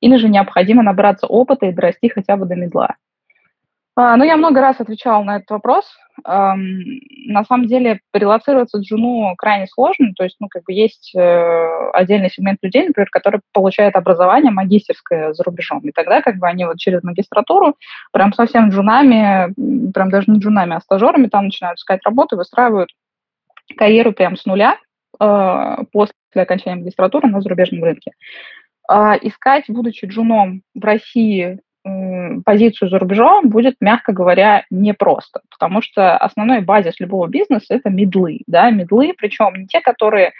или же необходимо набраться опыта и дорасти хотя бы до медла? А, ну, я много раз отвечала на этот вопрос. Эм, на самом деле, релацироваться джуну крайне сложно. То есть, ну, как бы есть э, отдельный сегмент людей, например, которые получают образование магистерское за рубежом. И тогда как бы они вот через магистратуру прям совсем джунами, прям даже не джунами, а стажерами там начинают искать работу выстраивают карьеру прям с нуля э, после окончания магистратуры на зарубежном рынке. А, искать, будучи джуном в России, позицию за рубежом будет, мягко говоря, непросто, потому что основной базис любого бизнеса – это медлы, да, медлы, причем не те, которые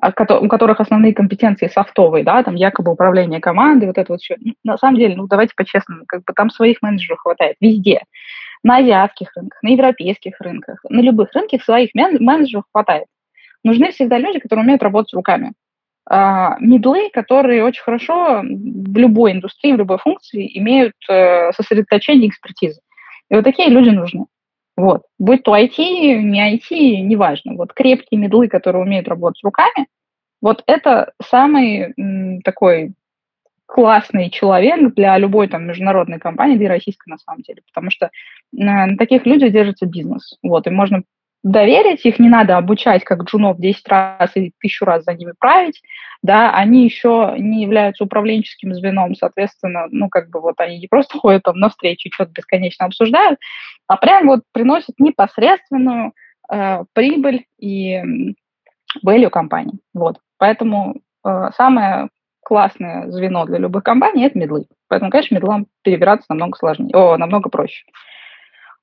а, у которых основные компетенции софтовые, да, там якобы управление командой, вот это вот все. Ну, на самом деле, ну давайте по-честному, как бы там своих менеджеров хватает везде. На азиатских рынках, на европейских рынках, на любых рынках своих менеджеров хватает. Нужны всегда люди, которые умеют работать руками. А, медлы, которые очень хорошо в любой индустрии, в любой функции имеют э, сосредоточение экспертизы. И вот такие люди нужны. Вот. Будь то IT, не IT, неважно. Вот крепкие медлы, которые умеют работать руками, вот это самый м, такой классный человек для любой там международной компании, для российской на самом деле, потому что на таких людях держится бизнес. Вот, и можно доверить, их не надо обучать как джунов 10 раз или тысячу раз за ними править, да, они еще не являются управленческим звеном, соответственно, ну, как бы вот они не просто ходят там на встречи, что-то бесконечно обсуждают, а прям вот приносят непосредственную э, прибыль и value компании, вот. Поэтому э, самое классное звено для любых компаний – это медлы. Поэтому, конечно, медлам перебираться намного сложнее, о, намного проще.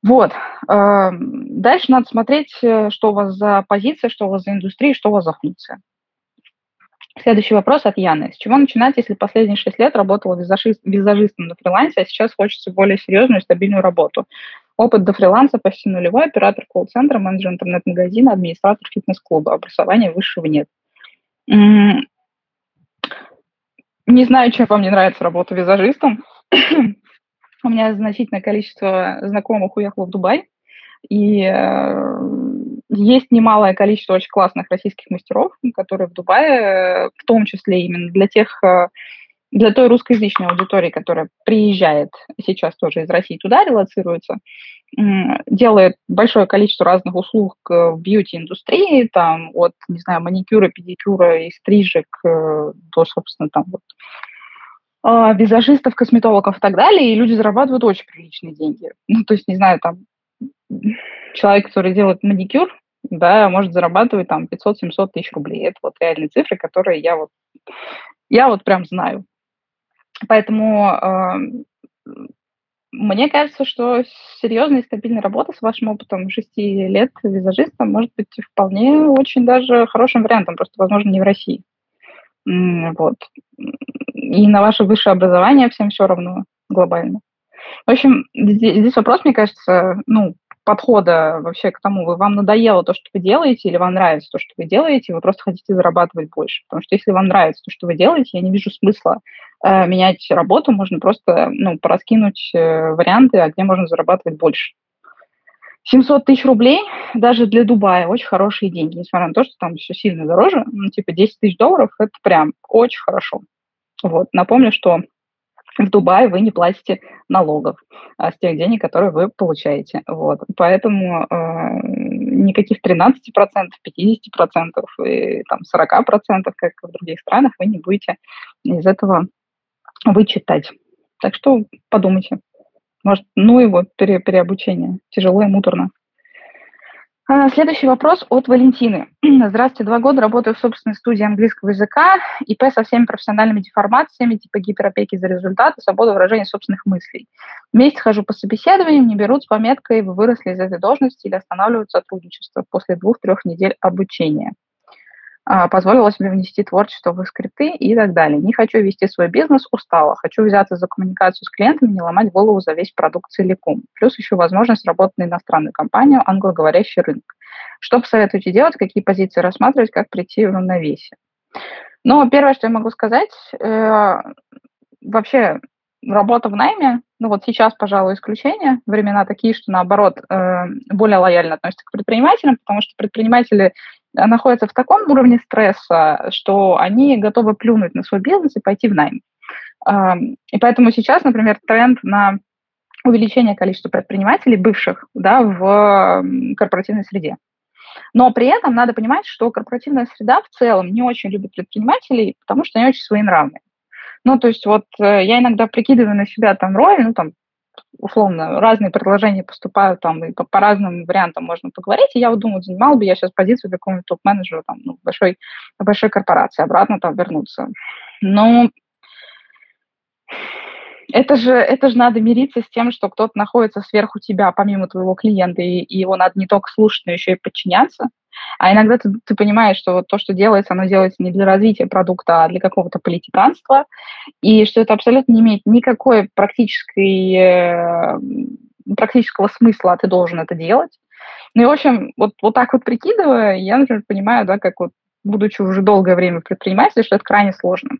Вот. Эм, дальше надо смотреть, э, что у вас за позиция, что у вас за индустрия, что у вас за функция. Следующий вопрос от Яны. С чего начинать, если последние шесть лет работала визажистом на фрилансе, а сейчас хочется более серьезную и стабильную работу? Опыт до фриланса почти нулевой, оператор колл-центра, менеджер интернет-магазина, администратор фитнес-клуба. Образования высшего нет. Не знаю, чем вам не нравится работа визажистом. У меня значительное количество знакомых уехало в Дубай, и э, есть немалое количество очень классных российских мастеров, которые в Дубае, в том числе именно для тех, э, для той русскоязычной аудитории, которая приезжает сейчас тоже из России туда релацируется, делает большое количество разных услуг в бьюти-индустрии, там от, не знаю, маникюра, педикюра и стрижек э, до, собственно, там вот э, визажистов, косметологов и так далее, и люди зарабатывают очень приличные деньги. Ну, то есть, не знаю, там, человек, который делает маникюр, да, может зарабатывать там 500-700 тысяч рублей. Это вот реальные цифры, которые я вот, я вот прям знаю. Поэтому э, мне кажется, что серьезная и стабильная работа с вашим опытом 6 лет визажистом может быть вполне очень даже хорошим вариантом, просто, возможно, не в России. Вот и на ваше высшее образование всем все равно глобально. В общем, здесь, вопрос, мне кажется, ну, подхода вообще к тому, вы, вам надоело то, что вы делаете, или вам нравится то, что вы делаете, вы просто хотите зарабатывать больше. Потому что если вам нравится то, что вы делаете, я не вижу смысла э, менять работу, можно просто ну, пораскинуть э, варианты, а где можно зарабатывать больше. 700 тысяч рублей даже для Дубая очень хорошие деньги, несмотря на то, что там все сильно дороже, ну, типа 10 тысяч долларов, это прям очень хорошо. Вот, напомню, что в Дубае вы не платите налогов а, с тех денег, которые вы получаете. Вот. Поэтому э, никаких 13%, 50% и там, 40%, как в других странах, вы не будете из этого вычитать. Так что подумайте. Может, ну его пере, переобучение. Тяжело и муторно. А, следующий вопрос от Валентины. Здравствуйте, два года работаю в собственной студии английского языка, ИП со всеми профессиональными деформациями, типа гиперопеки за результаты, свобода выражения собственных мыслей. Месяц хожу по собеседованиям, не берут с пометкой «Вы выросли из этой должности» или останавливают сотрудничество после двух-трех недель обучения. А, позволила себе внести творчество в скрипты и так далее. Не хочу вести свой бизнес, устала. Хочу взяться за коммуникацию с клиентами, не ломать голову за весь продукт целиком. Плюс еще возможность работать на иностранную компанию, англоговорящий рынок. Что посоветуете делать, какие позиции рассматривать, как прийти в равновесие? Но первое, что я могу сказать, э, вообще работа в найме, ну вот сейчас, пожалуй, исключение, времена такие, что наоборот э, более лояльно относятся к предпринимателям, потому что предприниматели находятся в таком уровне стресса, что они готовы плюнуть на свой бизнес и пойти в найм. И поэтому сейчас, например, тренд на увеличение количества предпринимателей бывших да, в корпоративной среде. Но при этом надо понимать, что корпоративная среда в целом не очень любит предпринимателей, потому что они очень своенравные. Ну, то есть вот э, я иногда прикидываю на себя там роль, ну, там, условно, разные предложения поступают там, и по, по разным вариантам можно поговорить, и я вот думаю, занимал бы я сейчас позицию какого-нибудь топ-менеджера там, ну, большой, большой корпорации, обратно там вернуться. Но это же, это же надо мириться с тем, что кто-то находится сверху тебя, помимо твоего клиента, и, и его надо не только слушать, но еще и подчиняться. А иногда ты, ты понимаешь, что вот то, что делается, оно делается не для развития продукта, а для какого-то политиканства, и что это абсолютно не имеет никакой практической, э, практического смысла, а ты должен это делать. Ну и, в общем, вот, вот так вот прикидывая, я, например, понимаю, да, как вот будучи уже долгое время в предпринимательстве, что это крайне сложно.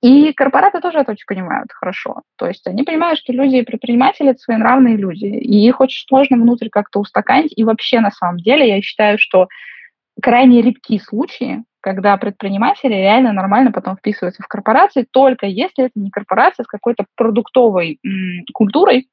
И корпораты тоже это очень понимают хорошо. То есть они понимают, что люди и предприниматели – это своенравные люди, и их очень сложно внутрь как-то устаканить. И вообще, на самом деле, я считаю, что крайне редкие случаи, когда предприниматели реально нормально потом вписываются в корпорации, только если это не корпорация с какой-то продуктовой м, культурой,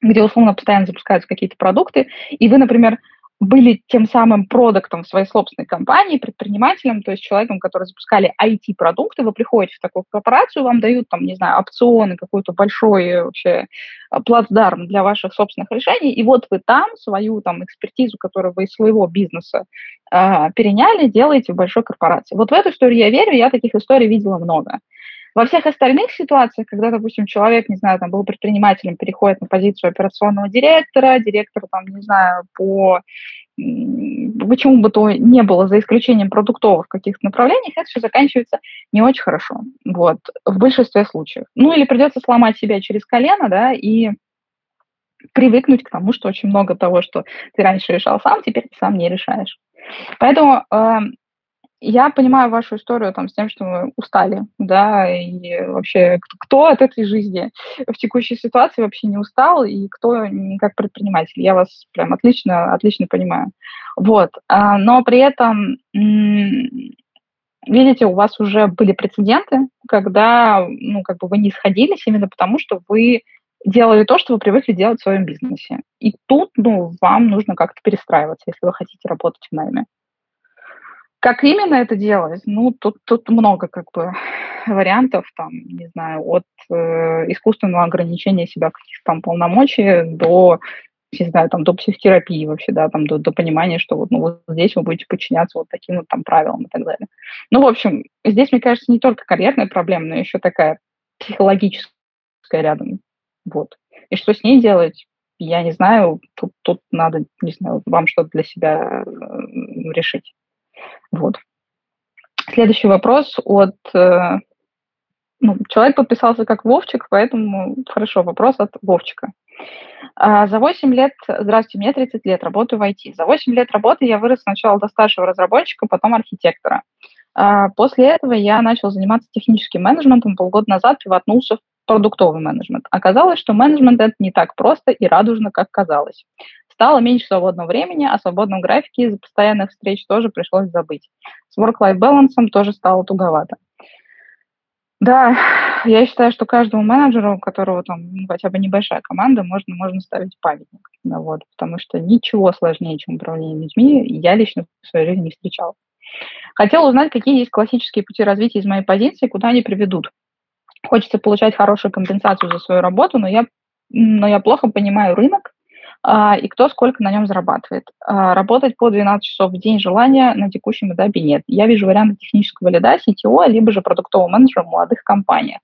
где условно постоянно запускаются какие-то продукты, и вы, например, были тем самым продуктом своей собственной компании, предпринимателем, то есть человеком, который запускали IT-продукты, вы приходите в такую корпорацию, вам дают там, не знаю, опционы, какой-то большой вообще а, плацдарм для ваших собственных решений, и вот вы там свою там экспертизу, которую вы из своего бизнеса э, переняли, делаете в большой корпорации. Вот в эту историю я верю, я таких историй видела много. Во всех остальных ситуациях, когда, допустим, человек, не знаю, там был предпринимателем, переходит на позицию операционного директора, директора, там, не знаю, по почему бы то не было, за исключением продуктовых каких-то направлений, это все заканчивается не очень хорошо, вот, в большинстве случаев. Ну, или придется сломать себя через колено, да, и привыкнуть к тому, что очень много того, что ты раньше решал сам, теперь ты сам не решаешь. Поэтому э, я понимаю вашу историю там, с тем, что мы устали, да, и вообще кто от этой жизни в текущей ситуации вообще не устал, и кто не как предприниматель. Я вас прям отлично, отлично понимаю. Вот. А, но при этом, видите, у вас уже были прецеденты, когда, ну, как бы вы не сходились именно потому, что вы делали то, что вы привыкли делать в своем бизнесе. И тут, ну, вам нужно как-то перестраиваться, если вы хотите работать в найме. Как именно это делать? Ну, тут, тут много как бы вариантов, там, не знаю, от э, искусственного ограничения себя каких-то там полномочий до, не знаю, там, до психотерапии вообще, да, там, до, до понимания, что вот, ну, вот здесь вы будете подчиняться вот таким вот там правилам и так далее. Ну, в общем, здесь, мне кажется, не только карьерная проблема, но еще такая психологическая рядом. Вот. И что с ней делать? Я не знаю, тут, тут надо, не знаю, вам что-то для себя э, решить. Вот. Следующий вопрос от... Э, ну, человек подписался как Вовчик, поэтому хорошо, вопрос от Вовчика. А, за 8 лет, здравствуйте, мне 30 лет, работаю в IT. За 8 лет работы я вырос сначала до старшего разработчика, потом архитектора. А, после этого я начал заниматься техническим менеджментом, полгода назад пивотнулся в продуктовый менеджмент. Оказалось, что менеджмент это не так просто и радужно, как казалось. Стало меньше свободного времени, а свободном графике из-за постоянных встреч тоже пришлось забыть. С work-life balance тоже стало туговато. Да, я считаю, что каждому менеджеру, у которого там ну, хотя бы небольшая команда, можно, можно ставить памятник. Ну, вот, потому что ничего сложнее, чем управление людьми, я лично в своей жизни не встречал. Хотела узнать, какие есть классические пути развития из моей позиции, куда они приведут. Хочется получать хорошую компенсацию за свою работу, но я, но я плохо понимаю рынок, и кто сколько на нем зарабатывает. А, работать по 12 часов в день желания на текущем этапе нет. Я вижу варианты технического лида, CTO, либо же продуктового менеджера в молодых компаниях.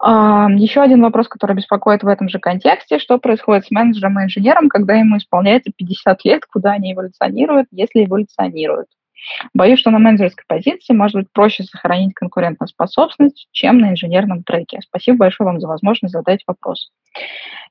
А, еще один вопрос, который беспокоит в этом же контексте, что происходит с менеджером и инженером, когда ему исполняется 50 лет, куда они эволюционируют, если эволюционируют. Боюсь, что на менеджерской позиции может быть проще сохранить конкурентоспособность, чем на инженерном треке. Спасибо большое вам за возможность задать вопрос.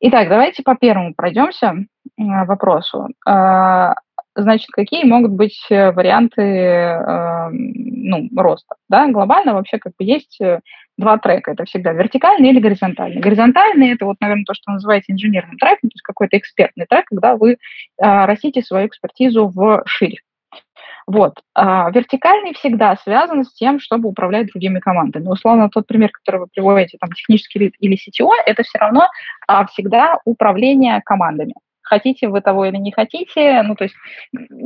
Итак, давайте по первому пройдемся вопросу. А, значит, какие могут быть э, варианты э, ну, роста? Да? Глобально вообще как бы есть э, два трека. Это всегда вертикальный или горизонтальный. Горизонтальный – это вот, наверное, то, что называется инженерным треком, то есть какой-то экспертный трек, когда вы растите свою экспертизу в ширь. Вот. А вертикальный всегда связан с тем, чтобы управлять другими командами. Но, условно, тот пример, который вы приводите, там, технический лид или CTO, это все равно а, всегда управление командами. Хотите вы того или не хотите, ну, то есть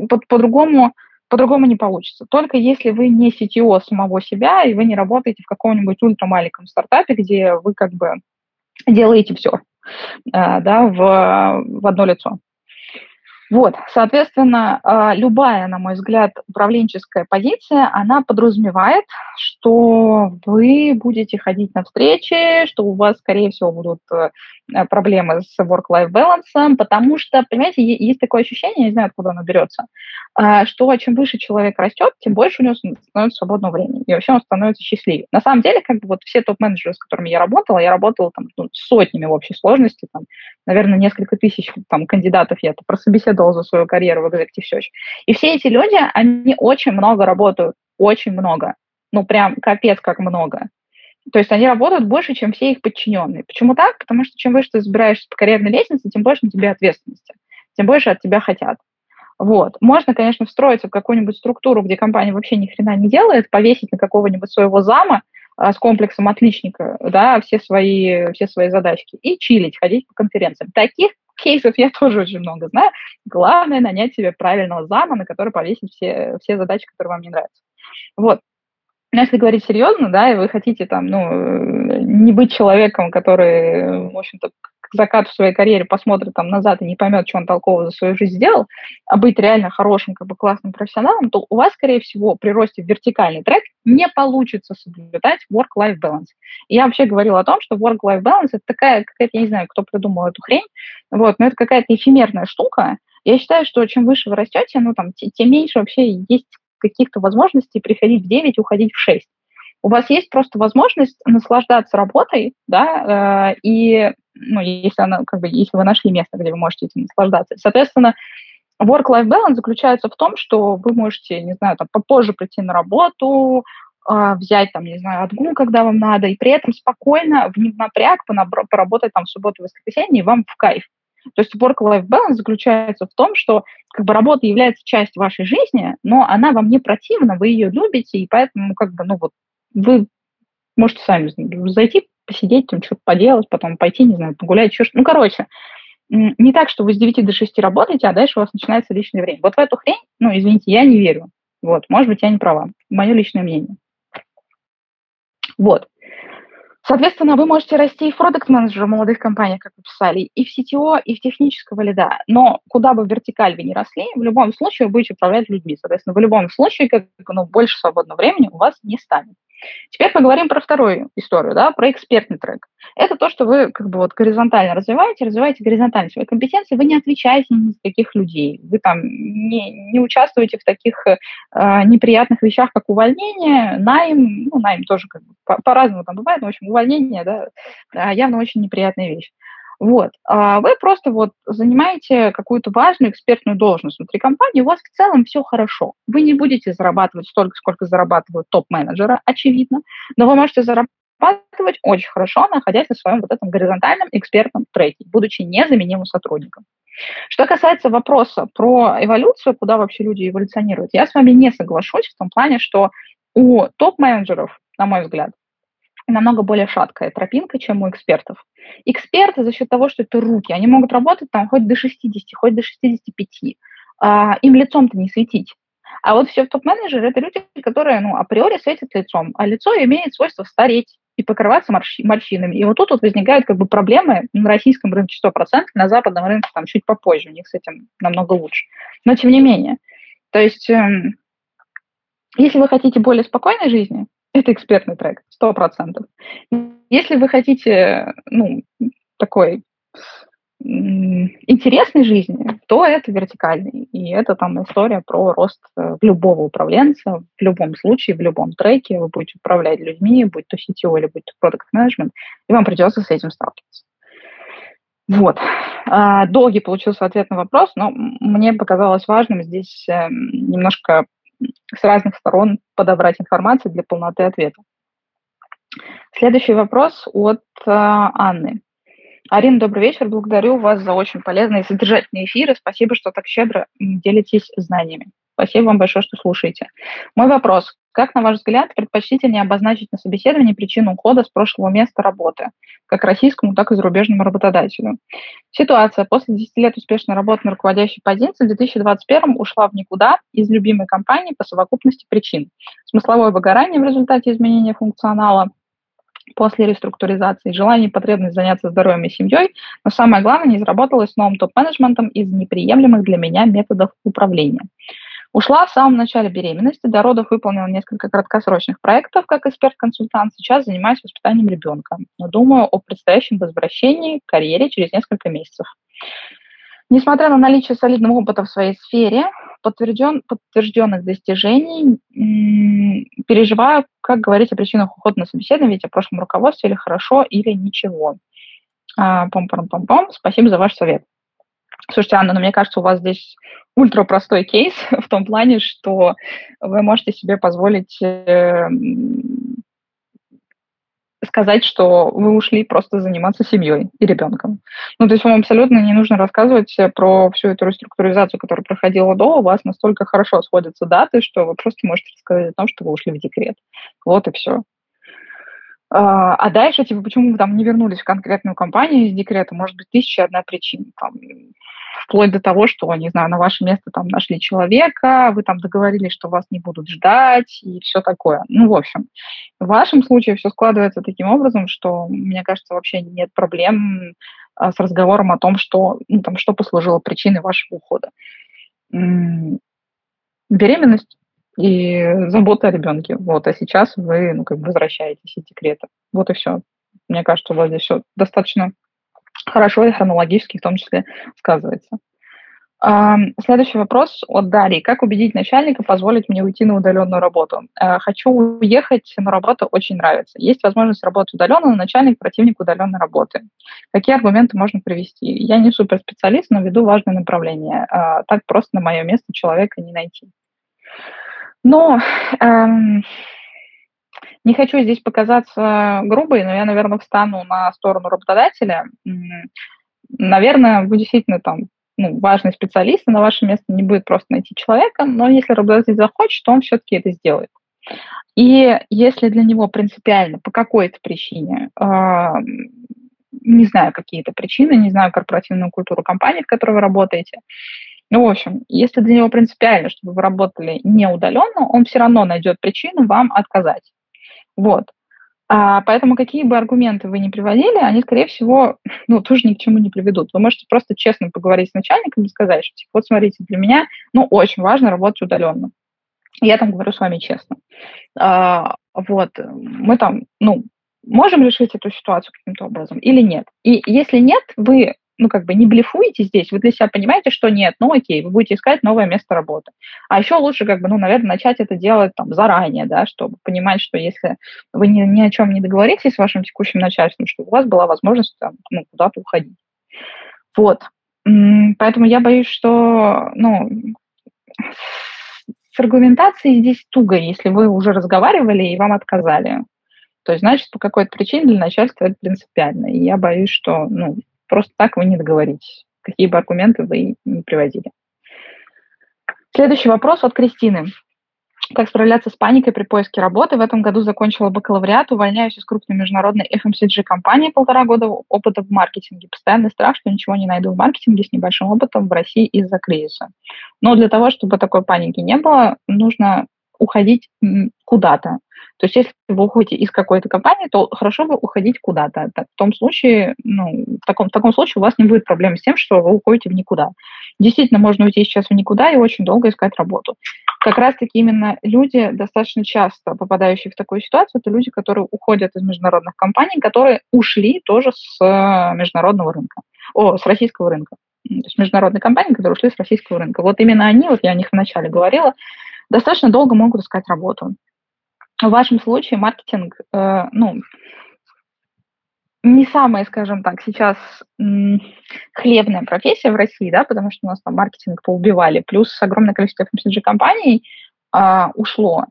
по- по-другому по-другому не получится. Только если вы не CTO самого себя, и вы не работаете в каком-нибудь ультрамаленьком стартапе, где вы как бы делаете все а, да, в, в одно лицо. Вот, соответственно, а, любая, на мой взгляд, управленческая позиция, она подразумевает, что вы будете ходить на встречи, что у вас, скорее всего, будут э, Э, проблемы с work-life balance, потому что, понимаете, есть такое ощущение, не знаю, откуда оно берется, э, что чем выше человек растет, тем больше у него становится свободного времени, и вообще он становится счастливее. На самом деле, как бы вот все топ-менеджеры, с которыми я работала, я работала там ну, сотнями в общей сложности, там, наверное, несколько тысяч там, кандидатов я это прособеседовала за свою карьеру в Executive Search. И все эти люди, они очень много работают, очень много, ну прям капец как много. То есть они работают больше, чем все их подчиненные. Почему так? Потому что чем выше ты забираешься по карьерной лестнице, тем больше на тебе ответственности, тем больше от тебя хотят. Вот. Можно, конечно, встроиться в какую-нибудь структуру, где компания вообще ни хрена не делает, повесить на какого-нибудь своего зама с комплексом отличника, да, все свои, все свои задачки и чилить, ходить по конференциям. Таких кейсов я тоже очень много знаю. Главное нанять себе правильного зама, на который повесить все, все задачи, которые вам не нравятся. Вот. Но если говорить серьезно, да, и вы хотите там, ну, э, не быть человеком, который, в общем-то, к закату своей карьере посмотрит там назад и не поймет, что он толково за свою жизнь сделал, а быть реально хорошим, как бы классным профессионалом, то у вас, скорее всего, при росте в вертикальный трек не получится соблюдать work-life balance. И я вообще говорила о том, что work-life balance – это такая какая-то, я не знаю, кто придумал эту хрень, вот, но это какая-то эфемерная штука, я считаю, что чем выше вы растете, ну, там, тем меньше вообще есть каких-то возможностей приходить в 9 уходить в 6. У вас есть просто возможность наслаждаться работой, да, э, и, ну, если, она, как бы, если вы нашли место, где вы можете этим наслаждаться. Соответственно, work-life balance заключается в том, что вы можете, не знаю, там, попозже прийти на работу, э, взять, там, не знаю, отгул, когда вам надо, и при этом спокойно, в напряг, поработать там в субботу воскресенье, и вам в кайф. То есть work-life balance заключается в том, что как бы работа является частью вашей жизни, но она вам не противна, вы ее любите, и поэтому как бы, ну вот, вы можете сами зайти, посидеть, там что-то поделать, потом пойти, не знаю, погулять, еще что-то. Ну, короче, не так, что вы с 9 до 6 работаете, а дальше у вас начинается личное время. Вот в эту хрень, ну, извините, я не верю. Вот, может быть, я не права. Мое личное мнение. Вот. Соответственно, вы можете расти и в продукт-менеджера в молодых компаниях, как вы писали, и в CTO, и в технического лида. Но куда бы вертикаль вы ни росли, в любом случае вы будете управлять людьми. Соответственно, в любом случае как, ну, больше свободного времени у вас не станет. Теперь поговорим про вторую историю, да, про экспертный трек. Это то, что вы как бы вот горизонтально развиваете, развиваете горизонтально свои компетенции, вы не отвечаете ни за каких людей, вы там не, не участвуете в таких э, неприятных вещах, как увольнение, найм, ну, найм тоже как бы по- по-разному там бывает, но, в общем, увольнение, да, явно очень неприятная вещь. Вот. А вы просто вот занимаете какую-то важную экспертную должность внутри компании, у вас в целом все хорошо. Вы не будете зарабатывать столько, сколько зарабатывают топ-менеджеры, очевидно, но вы можете зарабатывать очень хорошо, находясь на своем вот этом горизонтальном экспертном треке, будучи незаменимым сотрудником. Что касается вопроса про эволюцию, куда вообще люди эволюционируют, я с вами не соглашусь в том плане, что у топ-менеджеров, на мой взгляд, намного более шаткая тропинка, чем у экспертов. Эксперты за счет того, что это руки, они могут работать там хоть до 60, хоть до 65. А, им лицом-то не светить. А вот все топ-менеджеры – это люди, которые ну, априори светят лицом, а лицо имеет свойство стареть и покрываться морщ- морщинами. И вот тут вот возникают как бы проблемы на российском рынке 100%, на западном рынке там чуть попозже, у них с этим намного лучше. Но тем не менее. То есть, эм, если вы хотите более спокойной жизни, это экспертный трек, сто процентов. Если вы хотите, ну, такой интересной жизни, то это вертикальный. И это там история про рост э, любого управленца в любом случае, в любом треке. Вы будете управлять людьми, будь то CTO или будь то продукт менеджмент и вам придется с этим сталкиваться. Вот. А, долгий получился ответ на вопрос, но мне показалось важным здесь эм, немножко с разных сторон подобрать информацию для полноты ответа. Следующий вопрос от э, Анны. Арина, добрый вечер. Благодарю вас за очень полезные и содержательные эфиры. Спасибо, что так щедро делитесь знаниями. Спасибо вам большое, что слушаете. Мой вопрос. Как, на ваш взгляд, предпочтительнее обозначить на собеседовании причину ухода с прошлого места работы, как российскому, так и зарубежному работодателю? Ситуация. После 10 лет успешной работы на руководящей позиции в 2021 ушла в никуда из любимой компании по совокупности причин. Смысловое выгорание в результате изменения функционала, после реструктуризации, желание и потребность заняться здоровьем и семьей, но самое главное, не заработалось с новым топ-менеджментом из неприемлемых для меня методов управления. Ушла в самом начале беременности, до родов выполнила несколько краткосрочных проектов как эксперт-консультант, сейчас занимаюсь воспитанием ребенка, но думаю о предстоящем возвращении к карьере через несколько месяцев. Несмотря на наличие солидного опыта в своей сфере, подтвержден, подтвержденных достижений, переживаю, как говорить о причинах ухода на собеседование, ведь о прошлом руководстве или хорошо, или ничего. А, пом-пом-пом-пом. Спасибо за ваш совет. Слушайте, Анна, ну, мне кажется, у вас здесь ультра простой кейс в том плане, что вы можете себе позволить э, сказать, что вы ушли просто заниматься семьей и ребенком. Ну, то есть вам абсолютно не нужно рассказывать про всю эту реструктуризацию, которая проходила до, у вас настолько хорошо сходятся даты, что вы просто можете рассказать о том, что вы ушли в декрет. Вот и все. А, а дальше, типа, почему вы там не вернулись в конкретную компанию из декрета, может быть, тысяча одна причина. Там, вплоть до того, что, не знаю, на ваше место там нашли человека, вы там договорились, что вас не будут ждать и все такое. Ну, в общем, в вашем случае все складывается таким образом, что, мне кажется, вообще нет проблем а, с разговором о том, что, ну, там, что послужило причиной вашего ухода. Беременность и забота о ребенке. Вот, а сейчас вы, ну, как бы возвращаетесь из декрета. Вот и все. Мне кажется, вас здесь все достаточно хорошо и хронологически в том числе сказывается. Следующий вопрос от Дарьи. Как убедить начальника позволить мне уйти на удаленную работу? Э, хочу уехать, но работа очень нравится. Есть возможность работать удаленно, но начальник противник удаленной работы. Какие аргументы можно привести? Я не суперспециалист, но веду важное направление. Э, так просто на мое место человека не найти. Но эм, не хочу здесь показаться грубой, но я, наверное, встану на сторону работодателя. Наверное, вы действительно там ну, важный специалист, и на ваше место не будет просто найти человека, но если работодатель захочет, то он все-таки это сделает. И если для него принципиально по какой-то причине, э, не знаю, какие-то причины, не знаю корпоративную культуру компании, в которой вы работаете, ну, в общем, если для него принципиально, чтобы вы работали не удаленно, он все равно найдет причину вам отказать. Вот. А, поэтому какие бы аргументы вы ни приводили, они, скорее всего, ну, тоже ни к чему не приведут. Вы можете просто честно поговорить с начальником и сказать, что, типа, вот смотрите, для меня, ну, очень важно работать удаленно. Я там говорю с вами честно. А, вот, мы там, ну, можем решить эту ситуацию каким-то образом или нет. И если нет, вы ну, как бы не блефуете здесь, вы для себя понимаете, что нет, ну, окей, вы будете искать новое место работы. А еще лучше, как бы, ну, наверное, начать это делать там заранее, да, чтобы понимать, что если вы ни, ни о чем не договоритесь с вашим текущим начальством, что у вас была возможность там, ну, куда-то уходить. Вот. Поэтому я боюсь, что ну, с аргументацией здесь туго, если вы уже разговаривали и вам отказали. То есть, значит, по какой-то причине для начальства это принципиально. И я боюсь, что ну, просто так вы не договоритесь, какие бы аргументы вы не приводили. Следующий вопрос от Кристины. Как справляться с паникой при поиске работы? В этом году закончила бакалавриат, увольняюсь из крупной международной FMCG-компании, полтора года опыта в маркетинге. Постоянный страх, что ничего не найду в маркетинге с небольшим опытом в России из-за кризиса. Но для того, чтобы такой паники не было, нужно уходить куда-то. То есть если вы уходите из какой-то компании, то хорошо бы уходить куда-то. В том случае, ну, в таком, в таком случае у вас не будет проблем с тем, что вы уходите в никуда. Действительно, можно уйти сейчас в никуда и очень долго искать работу. Как раз-таки именно люди, достаточно часто попадающие в такую ситуацию, это люди, которые уходят из международных компаний, которые ушли тоже с э, международного рынка, о, с российского рынка. То есть международные компании, которые ушли с российского рынка. Вот именно они, вот я о них вначале говорила, достаточно долго могут искать работу. В вашем случае маркетинг, э, ну, не самая, скажем так, сейчас хлебная профессия в России, да, потому что у нас там маркетинг поубивали, плюс огромное количество FMCG-компаний э, ушло.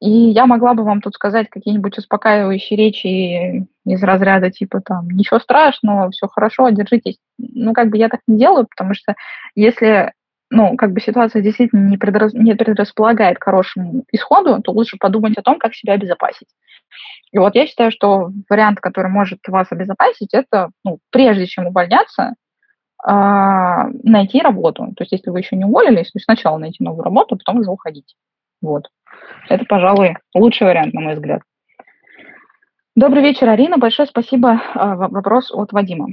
И я могла бы вам тут сказать какие-нибудь успокаивающие речи из разряда типа там «ничего страшного, все хорошо, держитесь». Ну, как бы я так не делаю, потому что если ну, как бы ситуация действительно не, предрас... не предрасполагает к хорошему исходу, то лучше подумать о том, как себя обезопасить. И вот я считаю, что вариант, который может вас обезопасить, это, ну, прежде чем увольняться, э, найти работу. То есть, если вы еще не уволились, то сначала найти новую работу, а потом уже уходить. Вот. Это, пожалуй, лучший вариант, на мой взгляд. Добрый вечер, Арина. Большое спасибо. Э, вопрос от Вадима.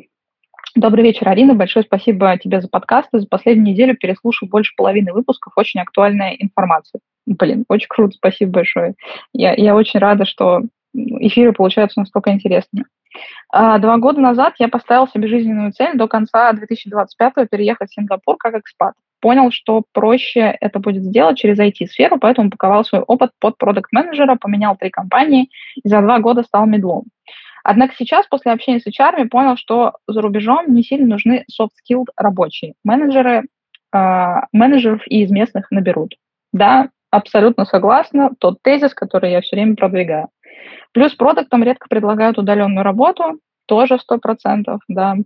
Добрый вечер, Арина. Большое спасибо тебе за подкасты. За последнюю неделю переслушал больше половины выпусков. Очень актуальная информация. Блин, очень круто. Спасибо большое. Я, я очень рада, что эфиры получаются настолько интересными. А, два года назад я поставил себе жизненную цель до конца 2025 переехать в Сингапур как экспат. Понял, что проще это будет сделать через IT-сферу, поэтому упаковал свой опыт под продукт-менеджера, поменял три компании и за два года стал медлом. Однако сейчас, после общения с HR, понял, что за рубежом не сильно нужны soft-skilled рабочие. Менеджеры, э, менеджеров и из местных наберут. Да, абсолютно согласна. Тот тезис, который я все время продвигаю. Плюс продуктам редко предлагают удаленную работу, тоже сто процентов, да.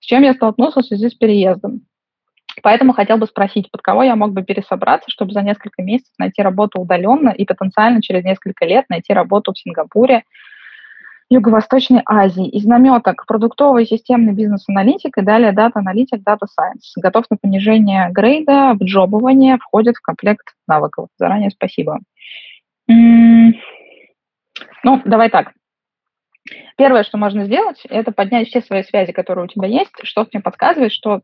С чем я столкнулся в связи с переездом. Поэтому хотел бы спросить, под кого я мог бы пересобраться, чтобы за несколько месяцев найти работу удаленно и потенциально через несколько лет найти работу в Сингапуре, Юго-Восточной Азии. Из наметок продуктовый системный бизнес-аналитик и далее дата-аналитик, data science. Готов на понижение грейда, вджобывание, входит в комплект навыков. Заранее спасибо. Ну, давай так. Первое, что можно сделать, это поднять все свои связи, которые у тебя есть. Что мне подсказывает, что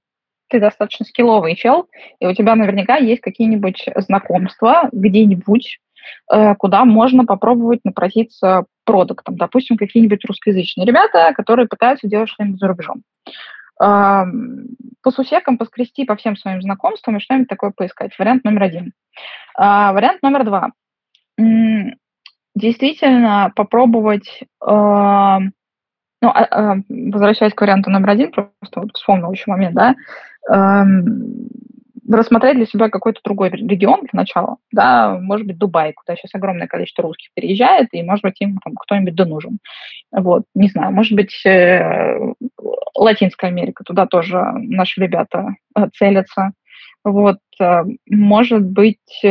ты достаточно скилловый чел, и у тебя наверняка есть какие-нибудь знакомства где-нибудь, куда можно попробовать напроситься продуктом. Допустим, какие-нибудь русскоязычные ребята, которые пытаются делать что-нибудь за рубежом. По сусекам поскрести по всем своим знакомствам и что-нибудь такое поискать. Вариант номер один. А, вариант номер два. Действительно попробовать ну, а, возвращаясь к варианту номер один, просто вот вспомнил еще момент, да, рассмотреть для себя какой-то другой регион для начала, да, может быть, Дубай, куда сейчас огромное количество русских переезжает, и, может быть, им там кто-нибудь да нужен. Вот, не знаю, может быть, э, Латинская Америка, туда тоже наши ребята э, целятся. Вот, э, может быть,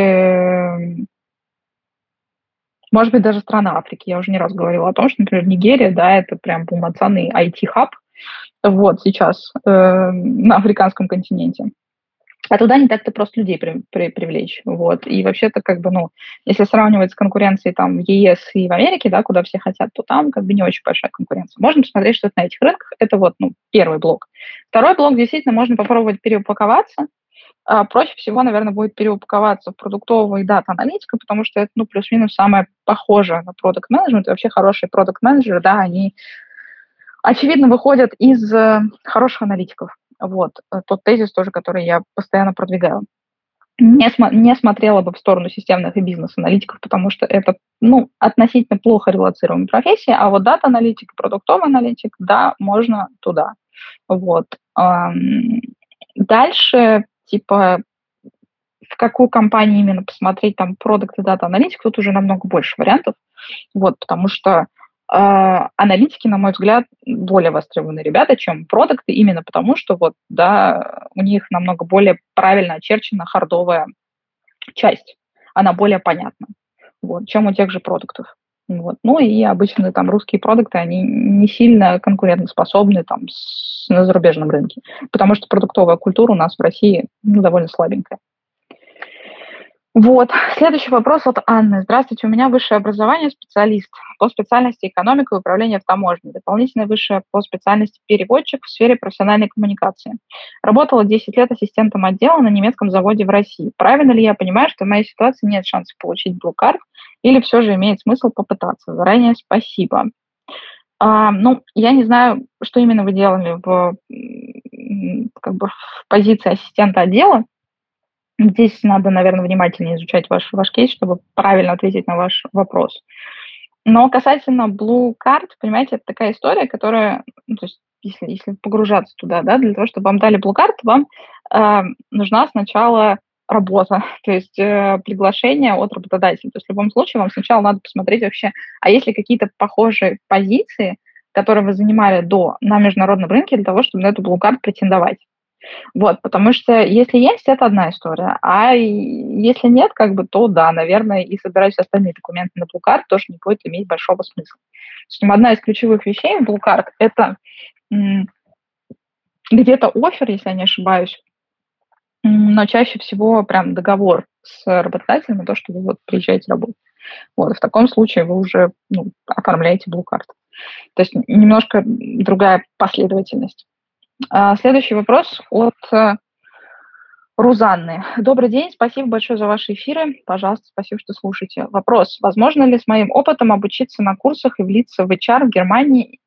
может быть, даже страна Африки. Я уже не раз говорила о том, что, например, Нигерия, да, это прям полноценный IT-хаб, вот, сейчас э, на африканском континенте. А туда не так-то просто людей при, при, привлечь. Вот. И вообще-то, как бы, ну, если сравнивать с конкуренцией там в ЕС и в Америке, да, куда все хотят, то там как бы не очень большая конкуренция. Можно посмотреть что-то на этих рынках. Это вот, ну, первый блок. Второй блок, действительно, можно попробовать переупаковаться. А, проще всего, наверное, будет переупаковаться в продуктовую и дата-аналитику, потому что это, ну, плюс-минус самое похожее на продукт менеджмент И вообще хорошие продукт менеджеры да, они, очевидно, выходят из э, хороших аналитиков. Вот, э, тот тезис тоже, который я постоянно продвигаю. Не, см- не смотрела бы в сторону системных и бизнес-аналитиков, потому что это, ну, относительно плохо релоцируемая профессия, а вот дата-аналитик, продуктовый аналитик, да, можно туда. Вот. Дальше, типа, в какую компанию именно посмотреть, там, продукт и дата аналитик, тут уже намного больше вариантов, вот, потому что аналитики, на мой взгляд, более востребованные ребята, чем продукты, именно потому что вот, да, у них намного более правильно очерчена хардовая часть, она более понятна, вот, чем у тех же продуктов. Вот. Ну и обычно там русские продукты, они не сильно конкурентоспособны там с, на зарубежном рынке, потому что продуктовая культура у нас в России ну, довольно слабенькая. Вот. Следующий вопрос от Анны. Здравствуйте, у меня высшее образование, специалист по специальности экономика и управление в таможне. Дополнительное высшее по специальности переводчик в сфере профессиональной коммуникации. Работала 10 лет ассистентом отдела на немецком заводе в России. Правильно ли я понимаю, что в моей ситуации нет шансов получить Card, или все же имеет смысл попытаться? Заранее спасибо. А, ну, я не знаю, что именно вы делали в, как бы, в позиции ассистента отдела, Здесь надо, наверное, внимательнее изучать ваш, ваш кейс, чтобы правильно ответить на ваш вопрос. Но касательно Blue Card, понимаете, это такая история, которая, ну, то есть если, если погружаться туда, да, для того, чтобы вам дали Blue Card, вам э, нужна сначала работа, то есть э, приглашение от работодателя. То есть в любом случае вам сначала надо посмотреть вообще, а есть ли какие-то похожие позиции, которые вы занимали до на международном рынке для того, чтобы на эту Blue Card претендовать. Вот, потому что если есть, это одна история, а если нет, как бы, то да, наверное, и собирать все остальные документы на Card тоже не будет иметь большого смысла. В одна из ключевых вещей в Card – это где-то офер, если я не ошибаюсь, но чаще всего прям договор с работодателем то, что вы вот приезжаете работать. Вот, в таком случае вы уже ну, оформляете Card. То есть немножко другая последовательность. А, следующий вопрос от э, Рузанны. Добрый день, спасибо большое за ваши эфиры. Пожалуйста, спасибо, что слушаете. Вопрос. Возможно ли с моим опытом обучиться на курсах и влиться в HR в Германии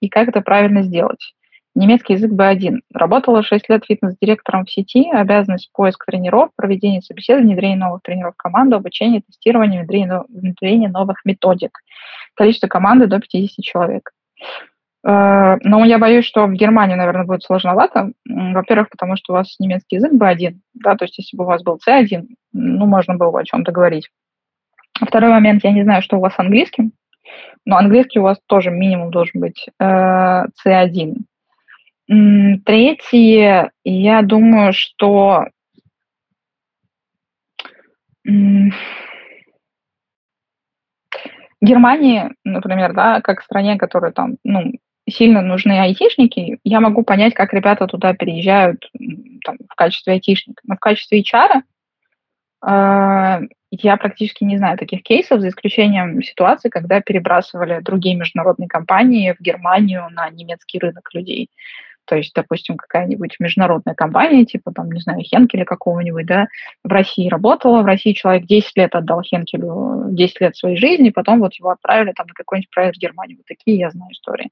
и как это правильно сделать? Немецкий язык B1. Работала 6 лет фитнес-директором в сети, обязанность поиск тренеров, проведение собеседований, внедрение новых тренеров в команду, обучение, тестирование, внедрение, новых методик. Количество команды до 50 человек. Э, но я боюсь, что в Германии, наверное, будет сложновато. Во-первых, потому что у вас немецкий язык B1, да, то есть если бы у вас был C1, ну, можно было бы о чем-то говорить. Второй момент, я не знаю, что у вас с английским, но английский у вас тоже минимум должен быть э, C1. Третье, я думаю, что Германии, например, да, как стране, которая там, ну, сильно нужны айтишники, я могу понять, как ребята туда переезжают там, в качестве айтишника. Но в качестве HR э, я практически не знаю таких кейсов, за исключением ситуации, когда перебрасывали другие международные компании в Германию на немецкий рынок людей. То есть, допустим, какая-нибудь международная компания, типа, там, не знаю, Хенкеля какого-нибудь, да, в России работала, в России человек 10 лет отдал Хенкелю, 10 лет своей жизни, потом вот его отправили там на какой-нибудь проект в Германию. Вот такие я знаю истории.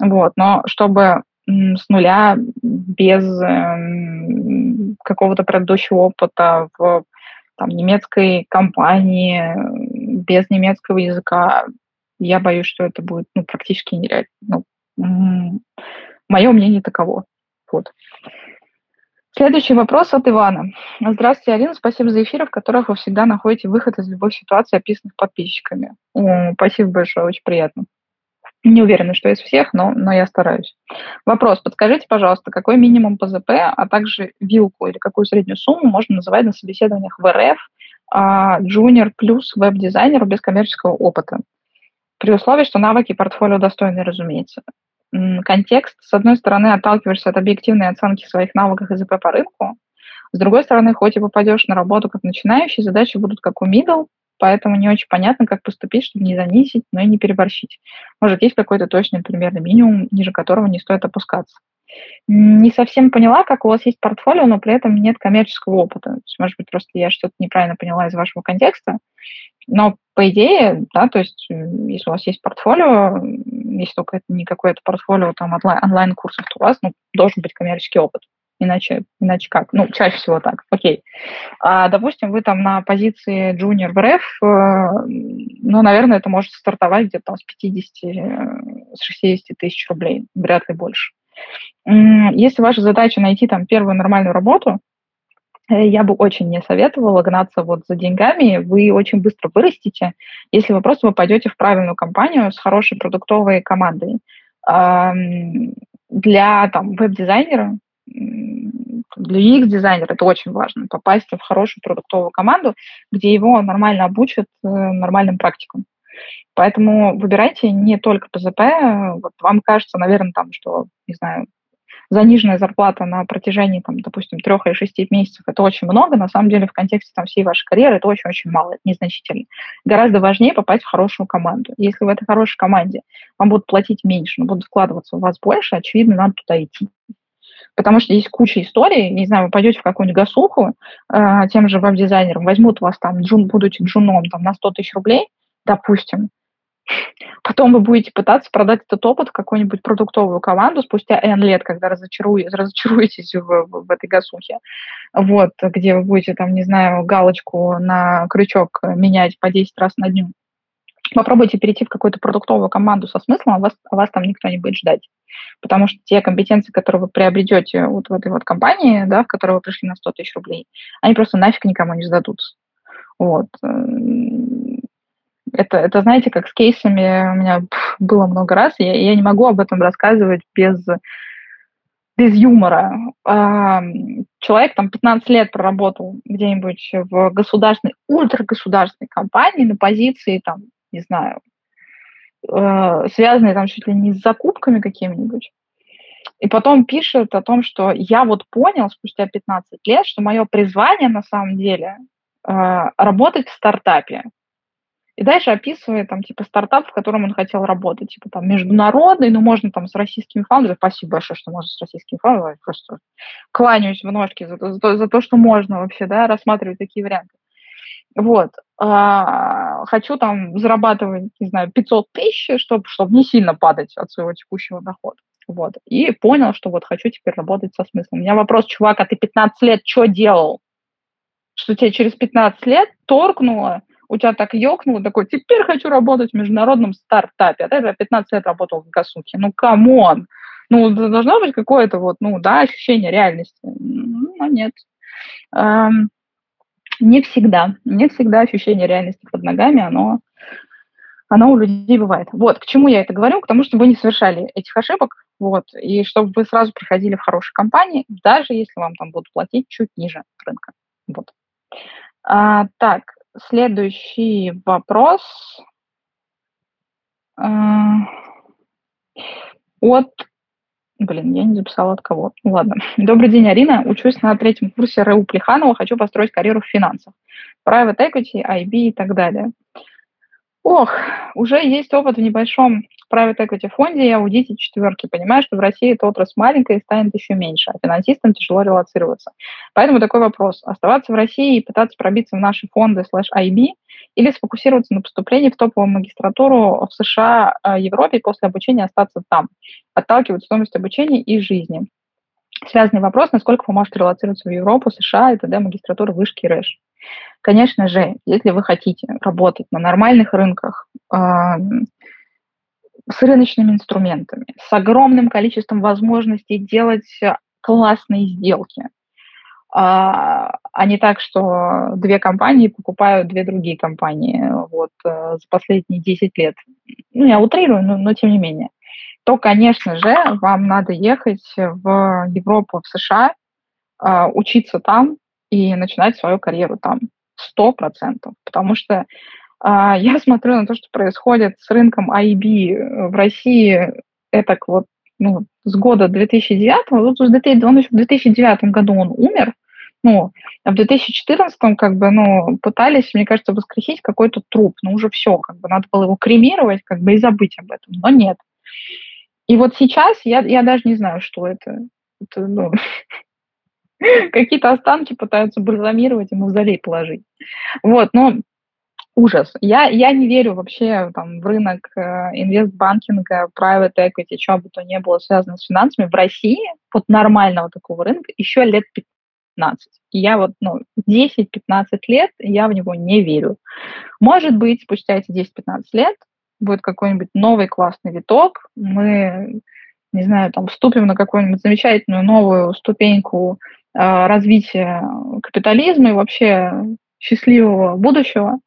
Вот, но чтобы с нуля, без э, какого-то предыдущего опыта в там, немецкой компании, без немецкого языка, я боюсь, что это будет ну, практически нереально. Ну, Мое мнение таково. Вот. Следующий вопрос от Ивана. Здравствуйте, Алина. Спасибо за эфиры, в которых вы всегда находите выход из любой ситуации, описанных подписчиками. Спасибо большое, очень приятно. Не уверена, что из всех, но, но я стараюсь. Вопрос. Подскажите, пожалуйста, какой минимум по ЗП, а также вилку или какую среднюю сумму можно называть на собеседованиях в РФ а, джуниор плюс веб-дизайнеру без коммерческого опыта? При условии, что навыки портфолио достойны, разумеется контекст, с одной стороны, отталкиваешься от объективной оценки своих навыков и ЗП по рынку, с другой стороны, хоть и попадешь на работу как начинающий, задачи будут как у middle, поэтому не очень понятно, как поступить, чтобы не занизить, но и не переборщить. Может, есть какой-то точный примерный минимум, ниже которого не стоит опускаться. Не совсем поняла, как у вас есть портфолио, но при этом нет коммерческого опыта. Может быть, просто я что-то неправильно поняла из вашего контекста. Но по идее, да, то есть если у вас есть портфолио, если только это не какое-то портфолио там онлайн-курсов, то у вас ну, должен быть коммерческий опыт. Иначе, иначе как? Ну, чаще всего так. Окей. А, допустим, вы там на позиции junior в РФ, э, ну, наверное, это может стартовать где-то там с 50, э, с 60 тысяч рублей, вряд ли больше. Если ваша задача найти там первую нормальную работу, я бы очень не советовала гнаться вот за деньгами. Вы очень быстро вырастете, если вы просто попадете в правильную компанию с хорошей продуктовой командой. Для там, веб-дизайнера, для UX-дизайнера это очень важно, попасть в хорошую продуктовую команду, где его нормально обучат э, нормальным практикам. Поэтому выбирайте не только ПЗП. Вот вам кажется, наверное, там, что, не знаю, заниженная зарплата на протяжении, там, допустим, трех или шести месяцев, это очень много. На самом деле в контексте там, всей вашей карьеры это очень-очень мало, это незначительно. Гораздо важнее попасть в хорошую команду. Если в этой хорошей команде вам будут платить меньше, но будут вкладываться в вас больше, очевидно, надо туда идти. Потому что есть куча историй, не знаю, вы пойдете в какую-нибудь гасуху, э, тем же веб-дизайнером, возьмут вас там, джун, будучи джуном, там, на 100 тысяч рублей, допустим, Потом вы будете пытаться продать этот опыт в какую-нибудь продуктовую команду спустя N лет, когда разочаруете, разочаруетесь в, в, в этой гасухе, вот, где вы будете, там, не знаю, галочку на крючок менять по 10 раз на дню. Попробуйте перейти в какую-то продуктовую команду со смыслом, а вас, а вас там никто не будет ждать. Потому что те компетенции, которые вы приобретете вот в этой вот компании, да, в которой вы пришли на 100 тысяч рублей, они просто нафиг никому не сдадутся. Вот это, это, знаете, как с кейсами у меня было много раз, я, я не могу об этом рассказывать без, без юмора. Человек там 15 лет проработал где-нибудь в государственной, ультрагосударственной компании на позиции, там, не знаю, э, связанные там чуть ли не с закупками какими-нибудь. И потом пишет о том, что я вот понял спустя 15 лет, что мое призвание на самом деле э, работать в стартапе. И дальше описывает там типа стартап, в котором он хотел работать, типа там международный, ну можно там с российскими фаундерами. Спасибо большое, что можно с российскими фаундерами. Просто кланяюсь в ножки за, за, за то, что можно вообще, да, рассматривать такие варианты. Вот. А, хочу там зарабатывать, не знаю, 500 тысяч, чтобы, чтобы не сильно падать от своего текущего дохода. Вот. И понял, что вот хочу теперь работать со смыслом. У меня вопрос, чувак, а ты 15 лет что делал? Что тебе через 15 лет торкнуло, у тебя так ёкнуло, такой, теперь хочу работать в международном стартапе. А ты 15 лет работал в госухе. Ну, come on! Ну, должно быть какое-то вот, ну, да, ощущение реальности. Но нет. Эм, не всегда. Не всегда ощущение реальности под ногами, оно, оно у людей бывает. Вот, к чему я это говорю? К тому, чтобы вы не совершали этих ошибок, вот, и чтобы вы сразу приходили в хорошие компании, даже если вам там будут платить чуть ниже рынка. Вот. А, так, Следующий вопрос а, от... Блин, я не записала от кого. Ладно. Добрый день, Арина. Учусь на третьем курсе РУ Плеханова. Хочу построить карьеру в финансах. Private equity, IB и так далее. Ох, уже есть опыт в небольшом private equity фонде и аудите четверки. Понимаю, что в России эта отрасль маленькая и станет еще меньше, а финансистам тяжело релацироваться. Поэтому такой вопрос. Оставаться в России и пытаться пробиться в наши фонды слэш IB или сфокусироваться на поступлении в топовую магистратуру в США, э, Европе и после обучения остаться там, отталкивать стоимость обучения и жизни. Связанный вопрос, насколько вы можете релацироваться в Европу, США и т.д. магистратуры вышки РЭШ. Конечно же, если вы хотите работать на нормальных рынках, э, с рыночными инструментами, с огромным количеством возможностей делать классные сделки, э, а не так, что две компании покупают две другие компании вот, э, за последние 10 лет. Ну, я утрирую, но, но тем не менее. То, конечно же, вам надо ехать в Европу, в США, э, учиться там и начинать свою карьеру там сто процентов, потому что а, я смотрю на то, что происходит с рынком IB в России, это вот ну, с года 2009, вот он еще в 2009 году он умер, ну, а в 2014 как бы, ну, пытались, мне кажется, воскресить какой-то труп, ну, уже все, как бы, надо было его кремировать, как бы, и забыть об этом, но нет. И вот сейчас я, я даже не знаю, что это. это ну, Какие-то останки пытаются бальзамировать и мавзолей положить. Вот, но ужас. Я, я не верю вообще там, в рынок э, инвестбанкинга, private equity, что бы то ни было связано с финансами в России, вот нормального такого рынка, еще лет 15. И я вот, ну, 10-15 лет я в него не верю. Может быть, спустя эти 10-15 лет будет какой-нибудь новый классный виток, мы не знаю, там, вступим на какую-нибудь замечательную новую ступеньку э, развития капитализма и вообще счастливого будущего,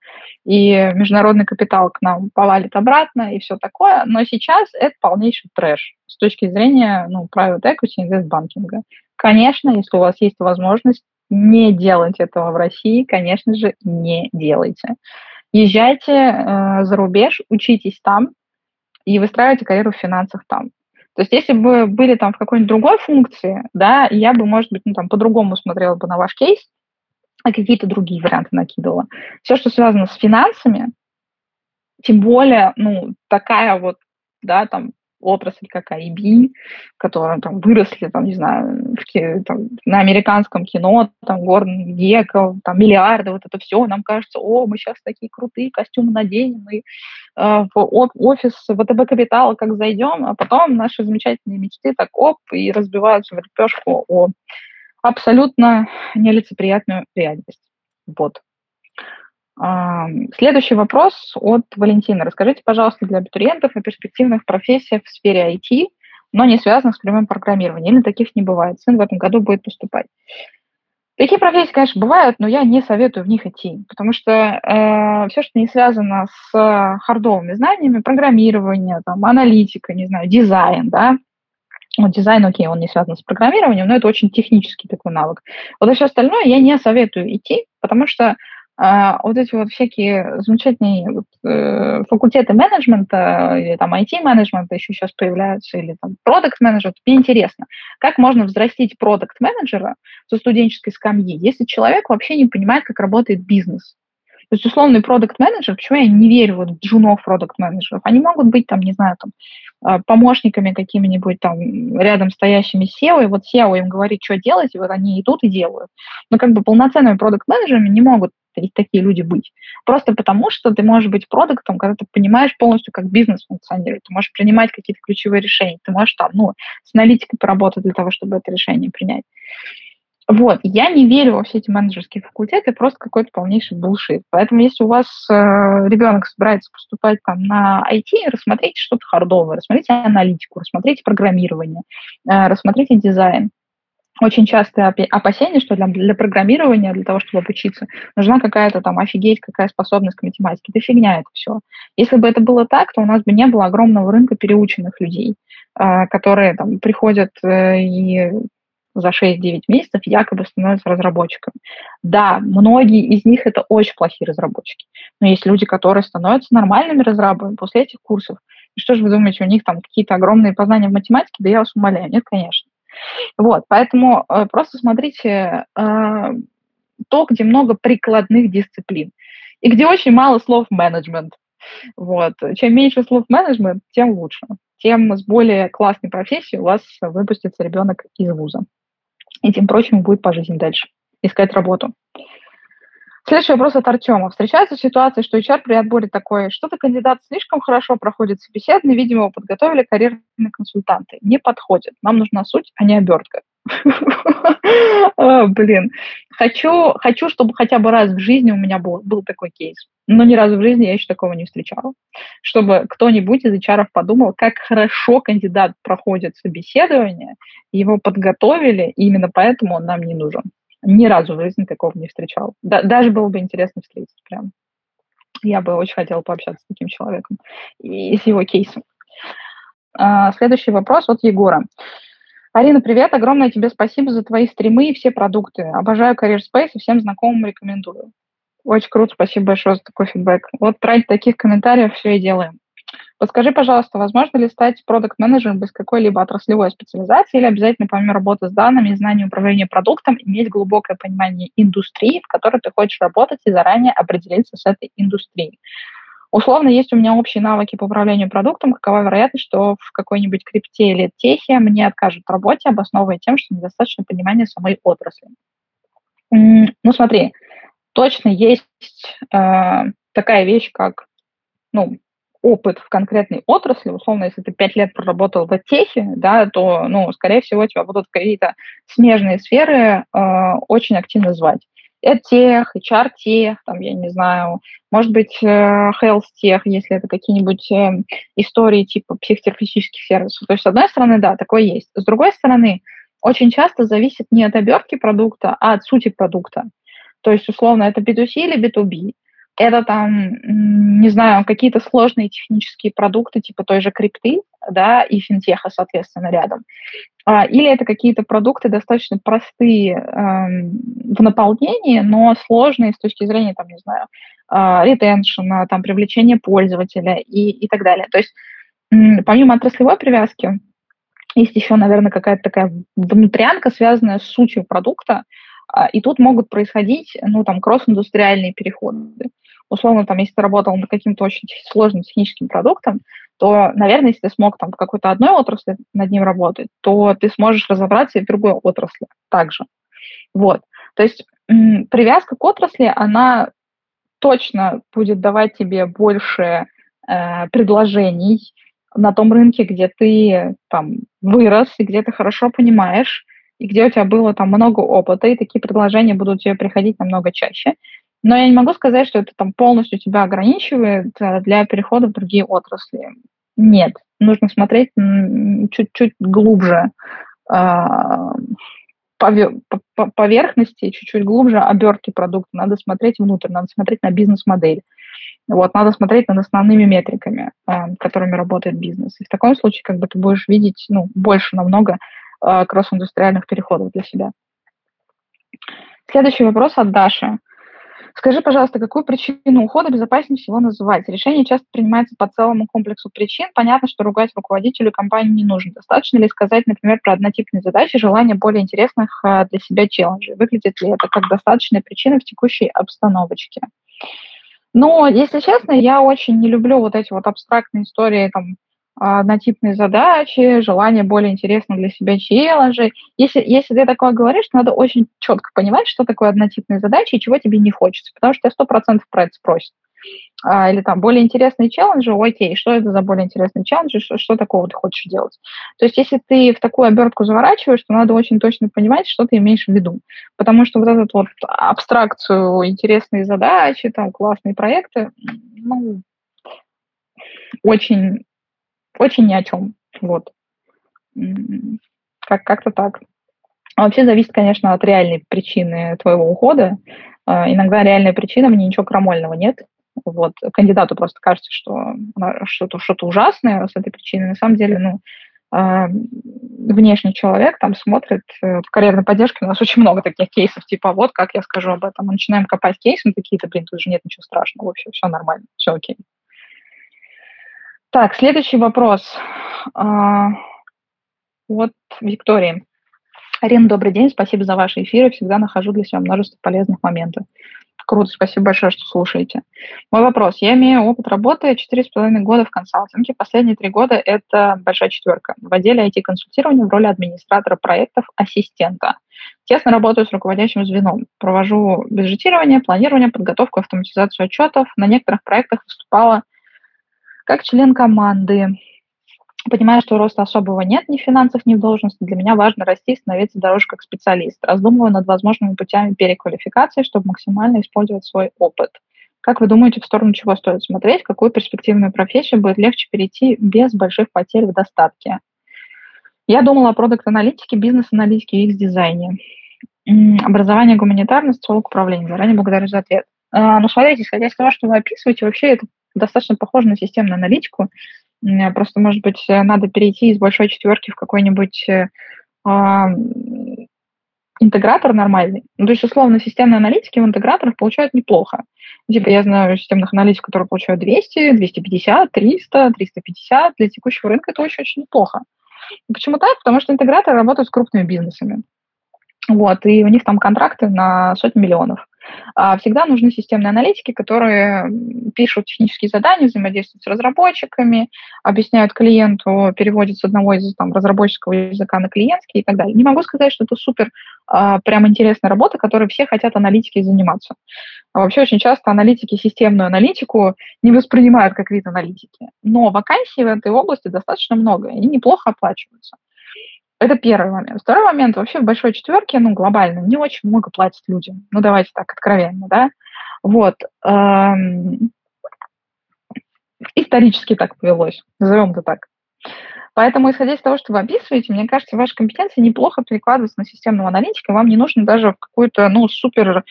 и международный капитал к нам повалит обратно и все такое. Но сейчас это полнейший трэш с точки зрения ну, private equity инвестбанкинга. Конечно, если у вас есть возможность не делать этого в России, конечно же, не делайте. Езжайте э, за рубеж, учитесь там и выстраивайте карьеру в финансах там. То есть если бы были там в какой-нибудь другой функции, да, я бы, может быть, ну, там по-другому смотрела бы на ваш кейс, а какие-то другие варианты накидывала. Все, что связано с финансами, тем более, ну, такая вот, да, там, отрасль, как IB, которые там выросли, там, не знаю, в, там, на американском кино, там, Гордон Геков, там, миллиарды, вот это все, нам кажется, о, мы сейчас такие крутые костюмы наденем, и э, в офис ВТБ Капитала как зайдем, а потом наши замечательные мечты так оп, и разбиваются в лепешку о абсолютно нелицеприятную реальность. Вот. Следующий вопрос от Валентины. Расскажите, пожалуйста, для абитуриентов о перспективных профессиях в сфере IT, но не связанных с прямым программированием. Или таких не бывает. Сын в этом году будет поступать. Такие профессии, конечно, бывают, но я не советую в них идти, потому что э, все, что не связано с хардовыми знаниями, программирование, там, аналитика, не знаю, дизайн, да, вот дизайн, окей, он не связан с программированием, но это очень технический такой навык. Вот и все остальное я не советую идти, потому что а, вот эти вот всякие замечательные вот, э, факультеты менеджмента или там IT-менеджмента еще сейчас появляются, или там продукт-менеджер, мне интересно, как можно взрастить продукт-менеджера со студенческой скамьи, если человек вообще не понимает, как работает бизнес. То есть условный продукт-менеджер, почему я не верю вот в джунов продукт-менеджеров, они могут быть там, не знаю, там, а, помощниками какими-нибудь там рядом стоящими SEO, и вот SEO им говорит, что делать, и вот они идут и делают. Но как бы полноценными продукт-менеджерами не могут такие люди быть. Просто потому, что ты можешь быть продуктом, когда ты понимаешь полностью, как бизнес функционирует. Ты можешь принимать какие-то ключевые решения. Ты можешь там, ну, с аналитикой поработать для того, чтобы это решение принять. Вот, я не верю во все эти менеджерские факультеты, просто какой-то полнейший булшит. Поэтому если у вас э, ребенок собирается поступать там на IT, рассмотрите что-то хардовое, рассмотрите аналитику, рассмотрите программирование, э, рассмотрите дизайн. Очень частое опасение, что для, для программирования, для того, чтобы обучиться, нужна какая-то там офигеть, какая способность к математике. Это фигня это все. Если бы это было так, то у нас бы не было огромного рынка переученных людей, э, которые там приходят э, и за 6-9 месяцев якобы становятся разработчиками. Да, многие из них это очень плохие разработчики, но есть люди, которые становятся нормальными разрабами после этих курсов. И что же вы думаете, у них там какие-то огромные познания в математике? Да я вас умоляю, нет, конечно. Вот, поэтому э, просто смотрите э, то, где много прикладных дисциплин и где очень мало слов менеджмент. Вот. Чем меньше слов менеджмент, тем лучше. Тем с более классной профессией у вас выпустится ребенок из вуза и тем прочим будет по жизни дальше, искать работу. Следующий вопрос от Артема. Встречается ситуация, что HR при отборе такой, что-то кандидат слишком хорошо проходит собеседование, видимо, его подготовили карьерные консультанты. Не подходит. Нам нужна суть, а не обертка. Блин. Хочу, хочу, чтобы хотя бы раз в жизни у меня был, был такой кейс. Но ни разу в жизни я еще такого не встречала. Чтобы кто-нибудь из HR подумал, как хорошо кандидат проходит собеседование, его подготовили, и именно поэтому он нам не нужен. Ни разу в жизни такого не встречал. Да, даже было бы интересно встретить прям. Я бы очень хотела пообщаться с таким человеком и с его кейсом. А, следующий вопрос от Егора. Арина, привет. Огромное тебе спасибо за твои стримы и все продукты. Обожаю Career Space и всем знакомым рекомендую. Очень круто, спасибо большое за такой фидбэк. Вот ради таких комментариев все и делаем. Подскажи, пожалуйста, возможно ли стать продукт-менеджером без какой-либо отраслевой специализации или обязательно помимо работы с данными и знания управления продуктом иметь глубокое понимание индустрии, в которой ты хочешь работать и заранее определиться с этой индустрией? Условно, есть у меня общие навыки по управлению продуктом, какова вероятность, что в какой-нибудь крипте или техе мне откажут в работе, обосновывая тем, что недостаточно понимания самой отрасли. Ну, смотри, точно есть э, такая вещь, как ну, опыт в конкретной отрасли, условно, если ты пять лет проработал в техе, да, то, ну, скорее всего, тебя будут какие-то смежные сферы э, очень активно звать. EdTech, HR-тех, там, я не знаю, может быть, э, health-тех, если это какие-нибудь э, истории типа психотерапевтических сервисов. То есть, с одной стороны, да, такое есть. С другой стороны, очень часто зависит не от обертки продукта, а от сути продукта. То есть, условно, это B2C или B2B это там, не знаю, какие-то сложные технические продукты, типа той же крипты, да, и финтеха, соответственно, рядом. А, или это какие-то продукты достаточно простые эм, в наполнении, но сложные с точки зрения, там, не знаю, э, ретеншена, там, привлечения пользователя и, и так далее. То есть помимо отраслевой привязки, есть еще, наверное, какая-то такая внутрянка, связанная с сутью продукта, а, и тут могут происходить, ну, там, кросс-индустриальные переходы условно, там, если ты работал над каким-то очень сложным техническим продуктом, то, наверное, если ты смог там в какой-то одной отрасли над ним работать, то ты сможешь разобраться и в другой отрасли также. Вот. То есть привязка к отрасли, она точно будет давать тебе больше э, предложений на том рынке, где ты там вырос и где ты хорошо понимаешь, и где у тебя было там много опыта, и такие предложения будут тебе приходить намного чаще. Но я не могу сказать, что это там полностью тебя ограничивает э, для перехода в другие отрасли. Нет, нужно смотреть чуть-чуть глубже а, по поверхности, чуть-чуть глубже обертки продукта. Надо смотреть внутрь, надо смотреть на бизнес-модель. Вот, надо смотреть над основными метриками, а, которыми работает бизнес. И в таком случае как бы ты будешь видеть ну, больше намного а, кросс-индустриальных переходов для себя. Следующий вопрос от Даши. Скажи, пожалуйста, какую причину ухода безопаснее всего называть? Решение часто принимается по целому комплексу причин. Понятно, что ругать руководителю компании не нужно. Достаточно ли сказать, например, про однотипные задачи, желание более интересных а, для себя челленджей? Выглядит ли это как достаточная причина в текущей обстановочке? Но, если честно, я очень не люблю вот эти вот абстрактные истории, там, однотипные задачи, желание более интересно для себя челленджей. Если, если ты такое говоришь, надо очень четко понимать, что такое однотипные задачи и чего тебе не хочется, потому что сто процентов про это спросят. А, или там более интересные челленджи, окей, что это за более интересные челленджи, что, что такого ты хочешь делать. То есть если ты в такую обертку заворачиваешь, то надо очень точно понимать, что ты имеешь в виду. Потому что вот эту вот абстракцию, интересные задачи, там, классные проекты, ну, очень очень ни о чем. Вот. Как- как-то так. А вообще зависит, конечно, от реальной причины твоего ухода. А, иногда реальная причина, мне ничего крамольного нет. Вот. Кандидату просто кажется, что что-то, что-то ужасное с этой причиной. На самом деле, ну, а, внешний человек там смотрит э, в карьерной поддержке, у нас очень много таких кейсов, типа, вот как я скажу об этом. Мы начинаем копать кейсы, мы такие-то, блин, тут же нет ничего страшного, вообще все нормально, все окей. Так, следующий вопрос. А, вот Виктория. Арина, добрый день, спасибо за ваши эфиры, всегда нахожу для себя множество полезных моментов. Круто, спасибо большое, что слушаете. Мой вопрос. Я имею опыт работы 4,5 года в консалтинге. Последние три года – это большая четверка. В отделе IT-консультирования в роли администратора проектов, ассистента. Тесно работаю с руководящим звеном. Провожу бюджетирование, планирование, подготовку, автоматизацию отчетов. На некоторых проектах выступала как член команды, понимая, что роста особого нет ни в финансах, ни в должности, для меня важно расти и становиться дороже как специалист. Раздумываю над возможными путями переквалификации, чтобы максимально использовать свой опыт. Как вы думаете, в сторону чего стоит смотреть? Какую перспективную профессию будет легче перейти без больших потерь в достатке? Я думала о продукт-аналитике, бизнес-аналитике и UX-дизайне. Образование гуманитарное, социолог управления. Заранее благодарю за ответ. А, ну, смотрите, исходя из того, что вы описываете, вообще это достаточно похоже на системную аналитику. Просто, может быть, надо перейти из большой четверки в какой-нибудь э, интегратор нормальный. Ну, то есть, условно, системные аналитики в интеграторах получают неплохо. Типа, я знаю системных аналитиков, которые получают 200, 250, 300, 350. Для текущего рынка это очень-очень неплохо. Почему так? Потому что интеграторы работают с крупными бизнесами. Вот, и у них там контракты на сотни миллионов. А всегда нужны системные аналитики, которые пишут технические задания, взаимодействуют с разработчиками, объясняют клиенту, переводят с одного из там, разработческого языка на клиентский и так далее. Не могу сказать, что это супер а, прям интересная работа, которой все хотят аналитики заниматься. А вообще очень часто аналитики системную аналитику не воспринимают как вид аналитики. Но вакансий в этой области достаточно много, и они неплохо оплачиваются. Это первый момент. Второй момент, вообще в большой четверке, ну, глобально, не очень много платят людям. Ну, давайте так, откровенно, да. Вот. Эм, исторически так повелось, назовем это так. Поэтому, исходя из того, что вы описываете, мне кажется, ваши компетенции неплохо перекладываются на системного аналитика, вам не нужно даже в какую-то, ну, супер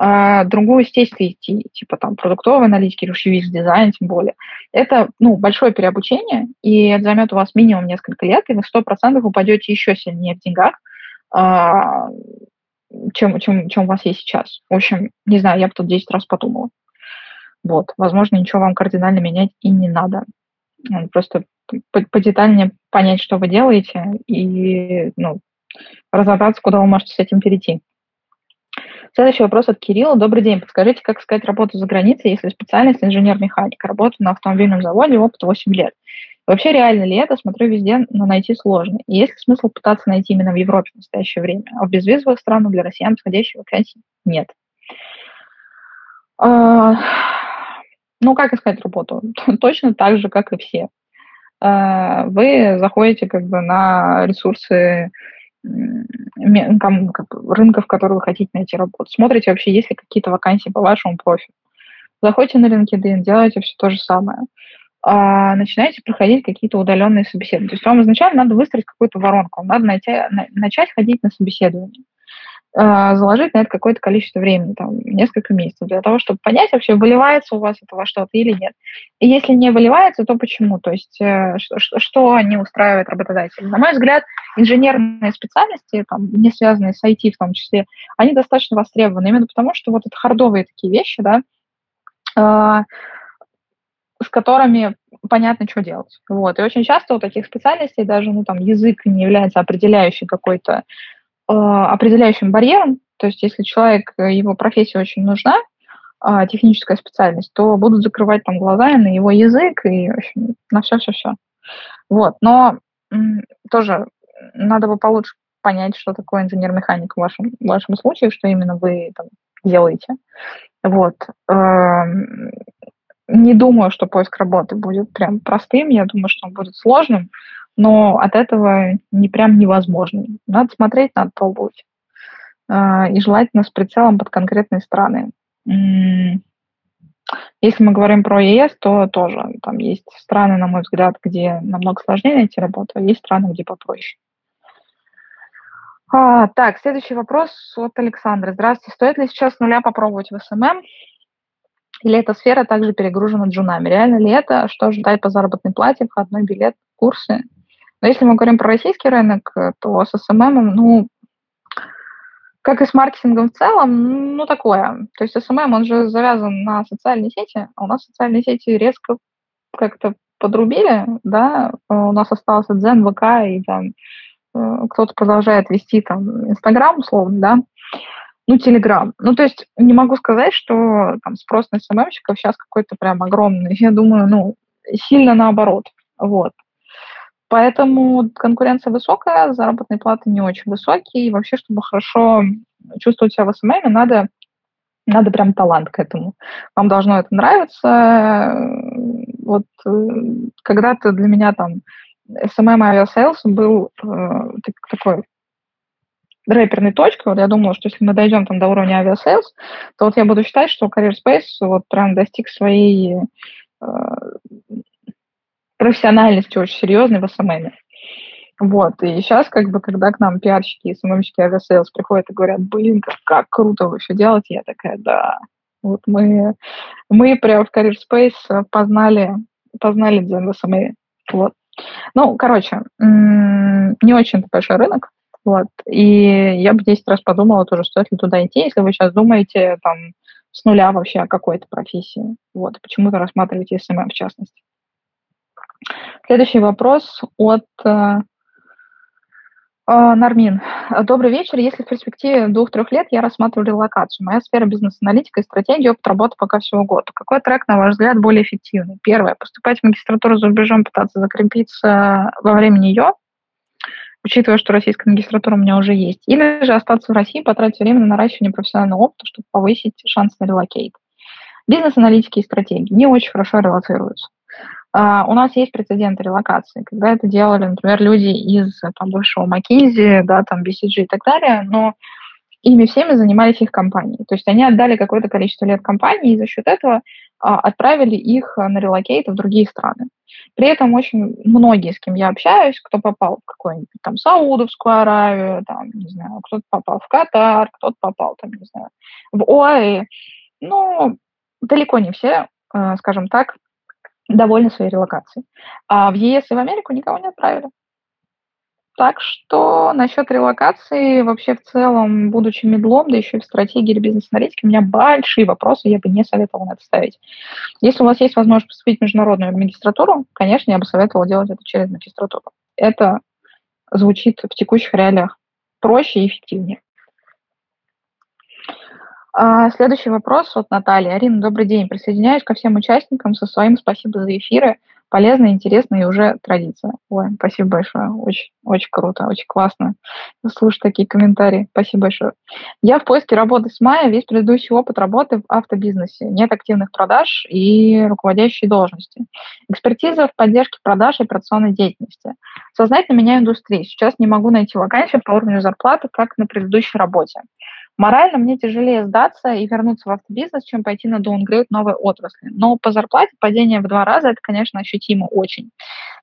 э, другую стезьку идти, типа там продуктовой аналитики UX дизайн, тем более. Это, ну, большое переобучение, и это займет у вас минимум несколько лет, и вы сто процентов упадете еще сильнее в деньгах, э, чем, чем, чем у вас есть сейчас. В общем, не знаю, я бы тут 10 раз подумала. Вот, возможно, ничего вам кардинально менять и не надо. Просто подетальнее понять, что вы делаете, и ну, разобраться, куда вы можете с этим перейти. Следующий вопрос от Кирилла. Добрый день. Подскажите, как искать работу за границей, если специальность инженер-механик? Работаю на автомобильном заводе, опыт 8 лет. Вообще реально ли это? Смотрю везде, но найти сложно. И есть ли смысл пытаться найти именно в Европе в настоящее время? А в безвизовых странах для россиян подходящей вакансий нет. А, ну, как искать работу? Точно так же, как и все. А, вы заходите как бы на ресурсы рынков, в которые вы хотите найти работу. Смотрите вообще, есть ли какие-то вакансии по вашему профилю. Заходите на LinkedIn, делайте все то же самое. А, начинаете проходить какие-то удаленные собеседования. То есть вам изначально надо выстроить какую-то воронку, надо найти, начать ходить на собеседование. А, заложить на это какое-то количество времени, там, несколько месяцев, для того, чтобы понять вообще, выливается у вас это во что-то или нет. И если не выливается, то почему? То есть э, что, что, не устраивает работодателя? На мой взгляд, инженерные специальности, там, не связанные с IT в том числе, они достаточно востребованы именно потому, что вот это хардовые такие вещи, да, э, с которыми понятно, что делать. Вот. И очень часто у таких специальностей даже ну, там, язык не является определяющей какой-то определяющим барьером, то есть если человек, э, его профессия очень нужна, а, техническая специальность, то будут закрывать там глаза на его язык и, общем, на все-все-все. Вот, но тоже надо бы получше понять, что такое инженер-механик в вашем, в вашем случае, что именно вы там делаете. Вот. Эм, не думаю, что поиск работы будет прям простым, я думаю, что он будет сложным, но от этого не прям невозможно. Надо смотреть, надо пробовать. А, и желательно с прицелом под конкретные страны. Если мы говорим про ЕС, то тоже там есть страны, на мой взгляд, где намного сложнее найти работу, а есть страны, где попроще. А, так, следующий вопрос от Александра. Здравствуйте. Стоит ли сейчас с нуля попробовать в SMM? Или эта сфера также перегружена джунами? Реально ли это? Что ожидать по заработной плате, входной билет, курсы? Но если мы говорим про российский рынок, э, то с SMM, ну, как и с маркетингом в целом, ну, такое. То есть SMM, он же завязан на социальные сети, а у нас социальные сети резко как-то подрубили, да, у нас остался Дзен, ВК, и там э, кто-то продолжает вести там Инстаграм, условно, да, ну, Телеграм. Ну, то есть не могу сказать, что там спрос на SMM щиков сейчас какой-то прям огромный. Я думаю, ну, сильно наоборот. Вот. Поэтому конкуренция высокая, заработные платы не очень высокие. И вообще, чтобы хорошо чувствовать себя в SMM, надо, надо прям талант к этому. Вам должно это нравиться. Вот э, когда-то для меня там SMM Aviasales был э, такой реперной точкой. Вот я думала, что если мы дойдем там до уровня Aviasales, то вот я буду считать, что Career Space вот прям достиг своей э, профессиональности очень серьезной в SMM е. Вот, и сейчас, как бы, когда к нам пиарщики и SMM щики Aviasales приходят и говорят, блин, как, как круто вы все делаете, я такая, да, вот мы, мы прям в Career Space познали, познали дзен в SMM е. Вот. Ну, короче, не очень большой рынок, вот, и я бы 10 раз подумала тоже, стоит ли туда идти, если вы сейчас думаете там с нуля вообще о какой-то профессии. Вот, почему-то рассматриваете SMM в частности. Следующий вопрос от э, э, Нармин. Добрый вечер. Если в перспективе двух-трех лет я рассматриваю релокацию, моя сфера бизнес-аналитика и стратегия, опыт работы пока всего год, какой трек, на ваш взгляд, более эффективный? Первое. Поступать в магистратуру за рубежом, пытаться закрепиться во время нее, учитывая, что российская магистратура у меня уже есть, или же остаться в России, потратить время на наращивание профессионального опыта, чтобы повысить шанс на relocate. Бизнес-аналитики и стратегии не очень хорошо релоцируются. Э, у нас есть прецеденты релокации, когда это делали, например, люди из там, бывшего McKinsey, да, там, BCG и так далее, но ими всеми занимались их компании. То есть они отдали какое-то количество лет компании и за счет этого э, отправили их на relocate в другие страны. При этом очень многие, с кем я общаюсь, кто попал в какую-нибудь там Саудовскую Аравию, там, не знаю, кто-то попал в Катар, кто-то попал там, не знаю, в ОАЭ, ну, далеко не все, э, скажем так, довольны своей релокацией. А в ЕС и в Америку никого не отправили. Так что насчет релокации вообще в целом, будучи медлом, да еще и в стратегии бизнес-аналитике, у меня большие вопросы, я бы не советовала это ставить. Если у вас есть возможность поступить в международную магистратуру, конечно, я бы советовала делать это через магистратуру. Это звучит в текущих реалиях проще и эффективнее. А, следующий вопрос от Натальи. Арина, добрый день. Присоединяюсь ко всем участникам со своим спасибо за эфиры. Полезно, интересно и уже традиция. Ой, спасибо большое. Очень, очень круто, очень классно слушать такие комментарии. Спасибо большое. Я в поиске работы с мая. Весь предыдущий опыт работы в автобизнесе. Нет активных продаж и руководящей должности. Экспертиза в поддержке продаж и операционной деятельности. Сознательно меняю индустрию. Сейчас не могу найти вакансию по уровню зарплаты, как на предыдущей работе. Морально мне тяжелее сдаться и вернуться в автобизнес, чем пойти на даунгрейд новой отрасли. Но по зарплате падение в два раза – это, конечно, ощутимо очень.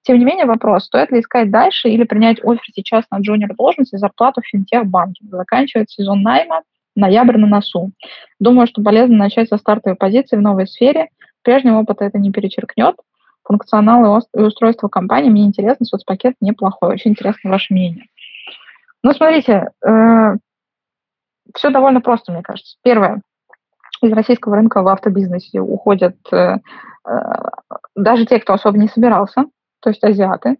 Тем не менее, вопрос, стоит ли искать дальше или принять офер сейчас на джуниор должность и зарплату в финтех-банке. Заканчивается сезон найма, ноябрь на носу. Думаю, что полезно начать со стартовой позиции в новой сфере. Прежнего опыта это не перечеркнет. Функционал и устройство компании мне интересно, соцпакет неплохой. Очень интересно ваше мнение. Ну, смотрите, э, все довольно просто, мне кажется. Первое. Из российского рынка в автобизнесе уходят э, э, даже те, кто особо не собирался, то есть азиаты,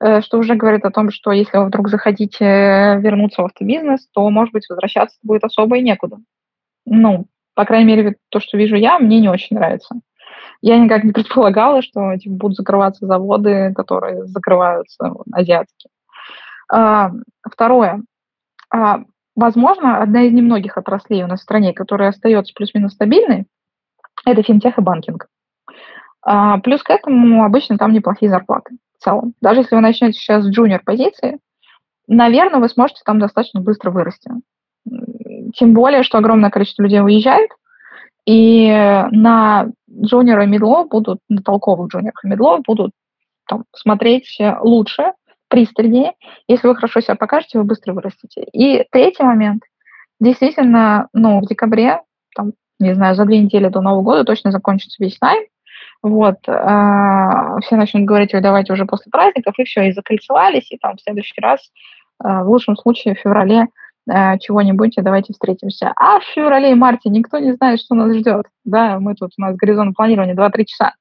э, что уже говорит о том, что если вы вдруг захотите вернуться в автобизнес, то, может быть, возвращаться будет особо и некуда. Ну, по крайней мере, то, что вижу я, мне не очень нравится. Я никак не предполагала, что типа, будут закрываться заводы, которые закрываются азиатские. А, второе. А, Возможно, одна из немногих отраслей у нас в стране, которая остается плюс-минус стабильной, это финтех и банкинг. А, плюс к этому обычно там неплохие зарплаты в целом. Даже если вы начнете сейчас с джуниор позиции, наверное, вы сможете там достаточно быстро вырасти. Тем более, что огромное количество людей уезжает, и на джуниора и медлов будут, на толковых джуниоров и медлов будут там, смотреть лучше, пристальнее. Если вы хорошо себя покажете, вы быстро вырастете. И третий момент. Действительно, ну, в декабре, там, не знаю, за две недели до Нового года точно закончится весь найм. Вот, э, все начнут говорить, давайте уже после праздников, и все, и закольцевались, и там в следующий раз, э, в лучшем случае, в феврале э, чего-нибудь, давайте встретимся. А в феврале и марте никто не знает, что нас ждет. Да, мы тут, у нас горизонт планирования 2-3 часа.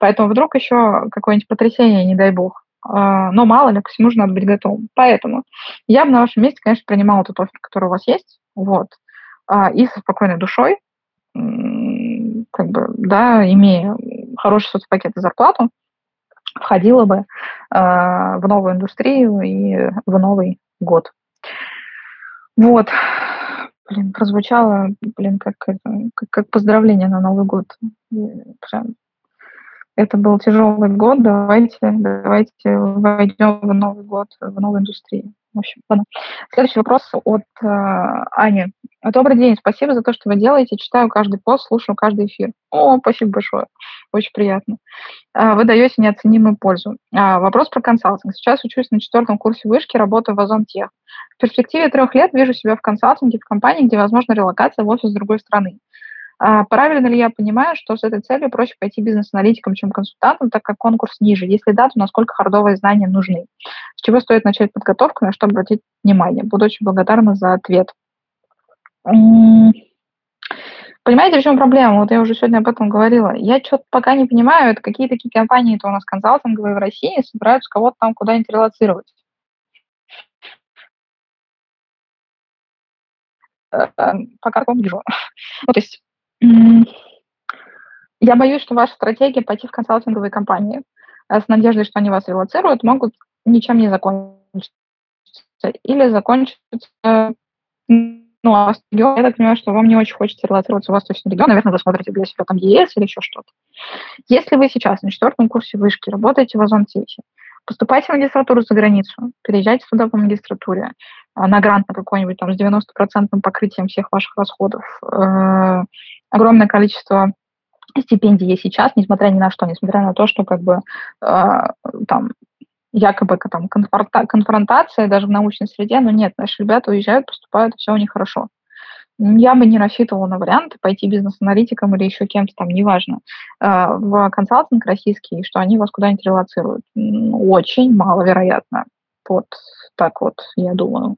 Поэтому вдруг еще какое-нибудь потрясение, не дай бог. А, но мало ли, ко всему же надо быть готовым. Поэтому я бы на вашем месте, конечно, принимала тот офер, который у вас есть, вот, а, и со спокойной душой, как бы, да, имея хороший соцпакет и зарплату, входила бы а, в новую индустрию и в новый год. Вот. Блин, прозвучало, блин, как, как, как поздравление на Новый год. Прям это был тяжелый год, давайте, давайте войдем в Новый год, в новую индустрию. В общем, ладно. Следующий вопрос от э, Ани. Добрый день, спасибо за то, что вы делаете. Читаю каждый пост, слушаю каждый эфир. О, спасибо большое, очень приятно. Э, вы даете неоценимую пользу. Э, вопрос про консалтинг. Сейчас учусь на четвертом курсе вышки, работаю в Озонтех. В перспективе трех лет вижу себя в консалтинге в компании, где возможна релокация в офис другой страны. А правильно ли я понимаю, что с этой целью проще пойти бизнес-аналитиком, чем консультантом, так как конкурс ниже? Если да, то насколько хардовые знания нужны? С чего стоит начать подготовку, на что обратить внимание? Буду очень благодарна за ответ. Понимаете, в чем проблема? Вот я уже сегодня об этом говорила. Я что-то пока не понимаю, это какие такие компании-то у нас консалтинговые в России собираются кого-то там куда-нибудь релацировать. Э, э, пока такого не вижу. Ну, то есть я боюсь, что ваша стратегия пойти в консалтинговые компании э, с надеждой, что они вас релацируют, могут ничем не закончиться. Или закончиться Ну, а регион, я так понимаю, что вам не очень хочется релацироваться в восточный регион, наверное, вы смотрите для себя там ЕС или еще что-то. Если вы сейчас на четвертом курсе вышки работаете в Озон-Техе, поступайте в магистратуру за границу, переезжайте туда по магистратуре, на грант на какой-нибудь там с 90% покрытием всех ваших расходов. Э, огромное количество стипендий есть сейчас, несмотря ни на что, несмотря на то, что как бы э, там якобы там конфронта- конфронтация даже в научной среде, но нет, наши ребята уезжают, поступают, все у них хорошо. Я бы не рассчитывала на варианты пойти бизнес-аналитиком или еще кем-то там, неважно, э, в консалтинг российский, что они вас куда-нибудь релацируют. Очень маловероятно. Вот так вот, я думаю.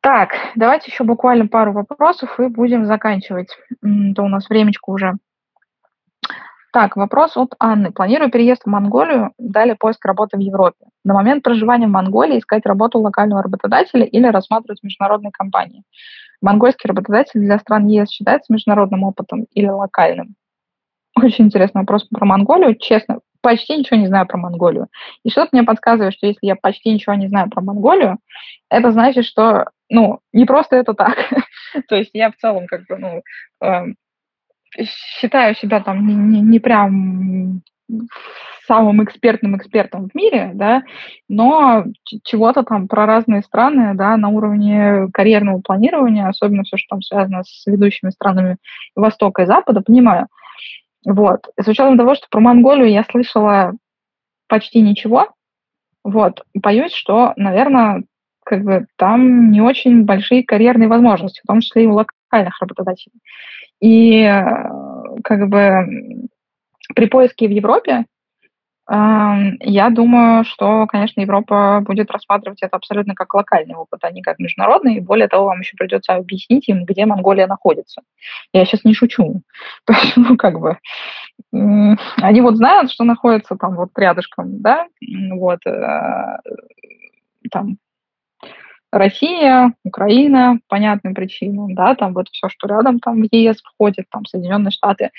Так, давайте еще буквально пару вопросов и будем заканчивать. То у нас времечко уже. Так, вопрос от Анны. Планирую переезд в Монголию, далее поиск работы в Европе. На момент проживания в Монголии искать работу локального работодателя или рассматривать международные компании. Монгольский работодатель для стран ЕС считается международным опытом или локальным? Очень интересный вопрос про Монголию. Честно, почти ничего не знаю про Монголию. И что-то мне подсказывает, что если я почти ничего не знаю про Монголию, это значит, что ну, не просто это так. То есть я в целом как бы, ну, э, считаю себя там не прям самым экспертным экспертом в мире, да, но чего-то там про разные страны, да, на уровне карьерного планирования, особенно все, что там связано с ведущими странами Востока и Запада, понимаю. Вот. с учетом того, что про Монголию я слышала почти ничего, вот, боюсь, что, наверное, как бы там не очень большие карьерные возможности, в том числе и у локальных работодателей. И э, как бы при поиске в Европе я думаю, что, конечно, Европа будет рассматривать это абсолютно как локальный опыт, а не как международный. И более того, вам еще придется объяснить им, где Монголия находится. Я сейчас не шучу. Ну, как бы, они вот знают, что находится там вот рядышком, да, вот, э, там, Россия, Украина, понятным причинам, да, там вот все, что рядом, там в ЕС входит, там Соединенные Штаты.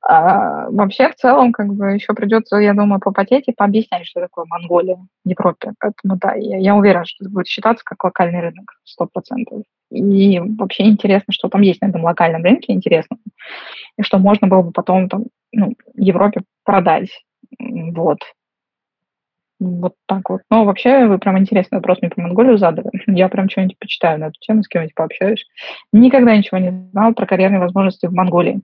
А, вообще, в целом, как бы еще придется, я думаю, попотеть и пообъяснять, что такое Монголия Европе. Поэтому, да, я, я уверена, что это будет считаться как локальный рынок, сто процентов. И вообще интересно, что там есть на этом локальном рынке, интересно, и что можно было бы потом там, ну, Европе продать. Вот. Вот так вот. Но вообще вы прям интересный вопрос мне про Монголию задали. Я прям что-нибудь почитаю на эту тему, с кем-нибудь пообщаюсь. Никогда ничего не знал про карьерные возможности в Монголии.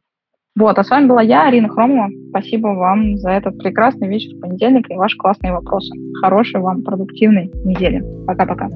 Вот, а с вами была я, Арина Хромова. Спасибо вам за этот прекрасный вечер в понедельник и ваши классные вопросы. Хорошей вам продуктивной недели. Пока-пока.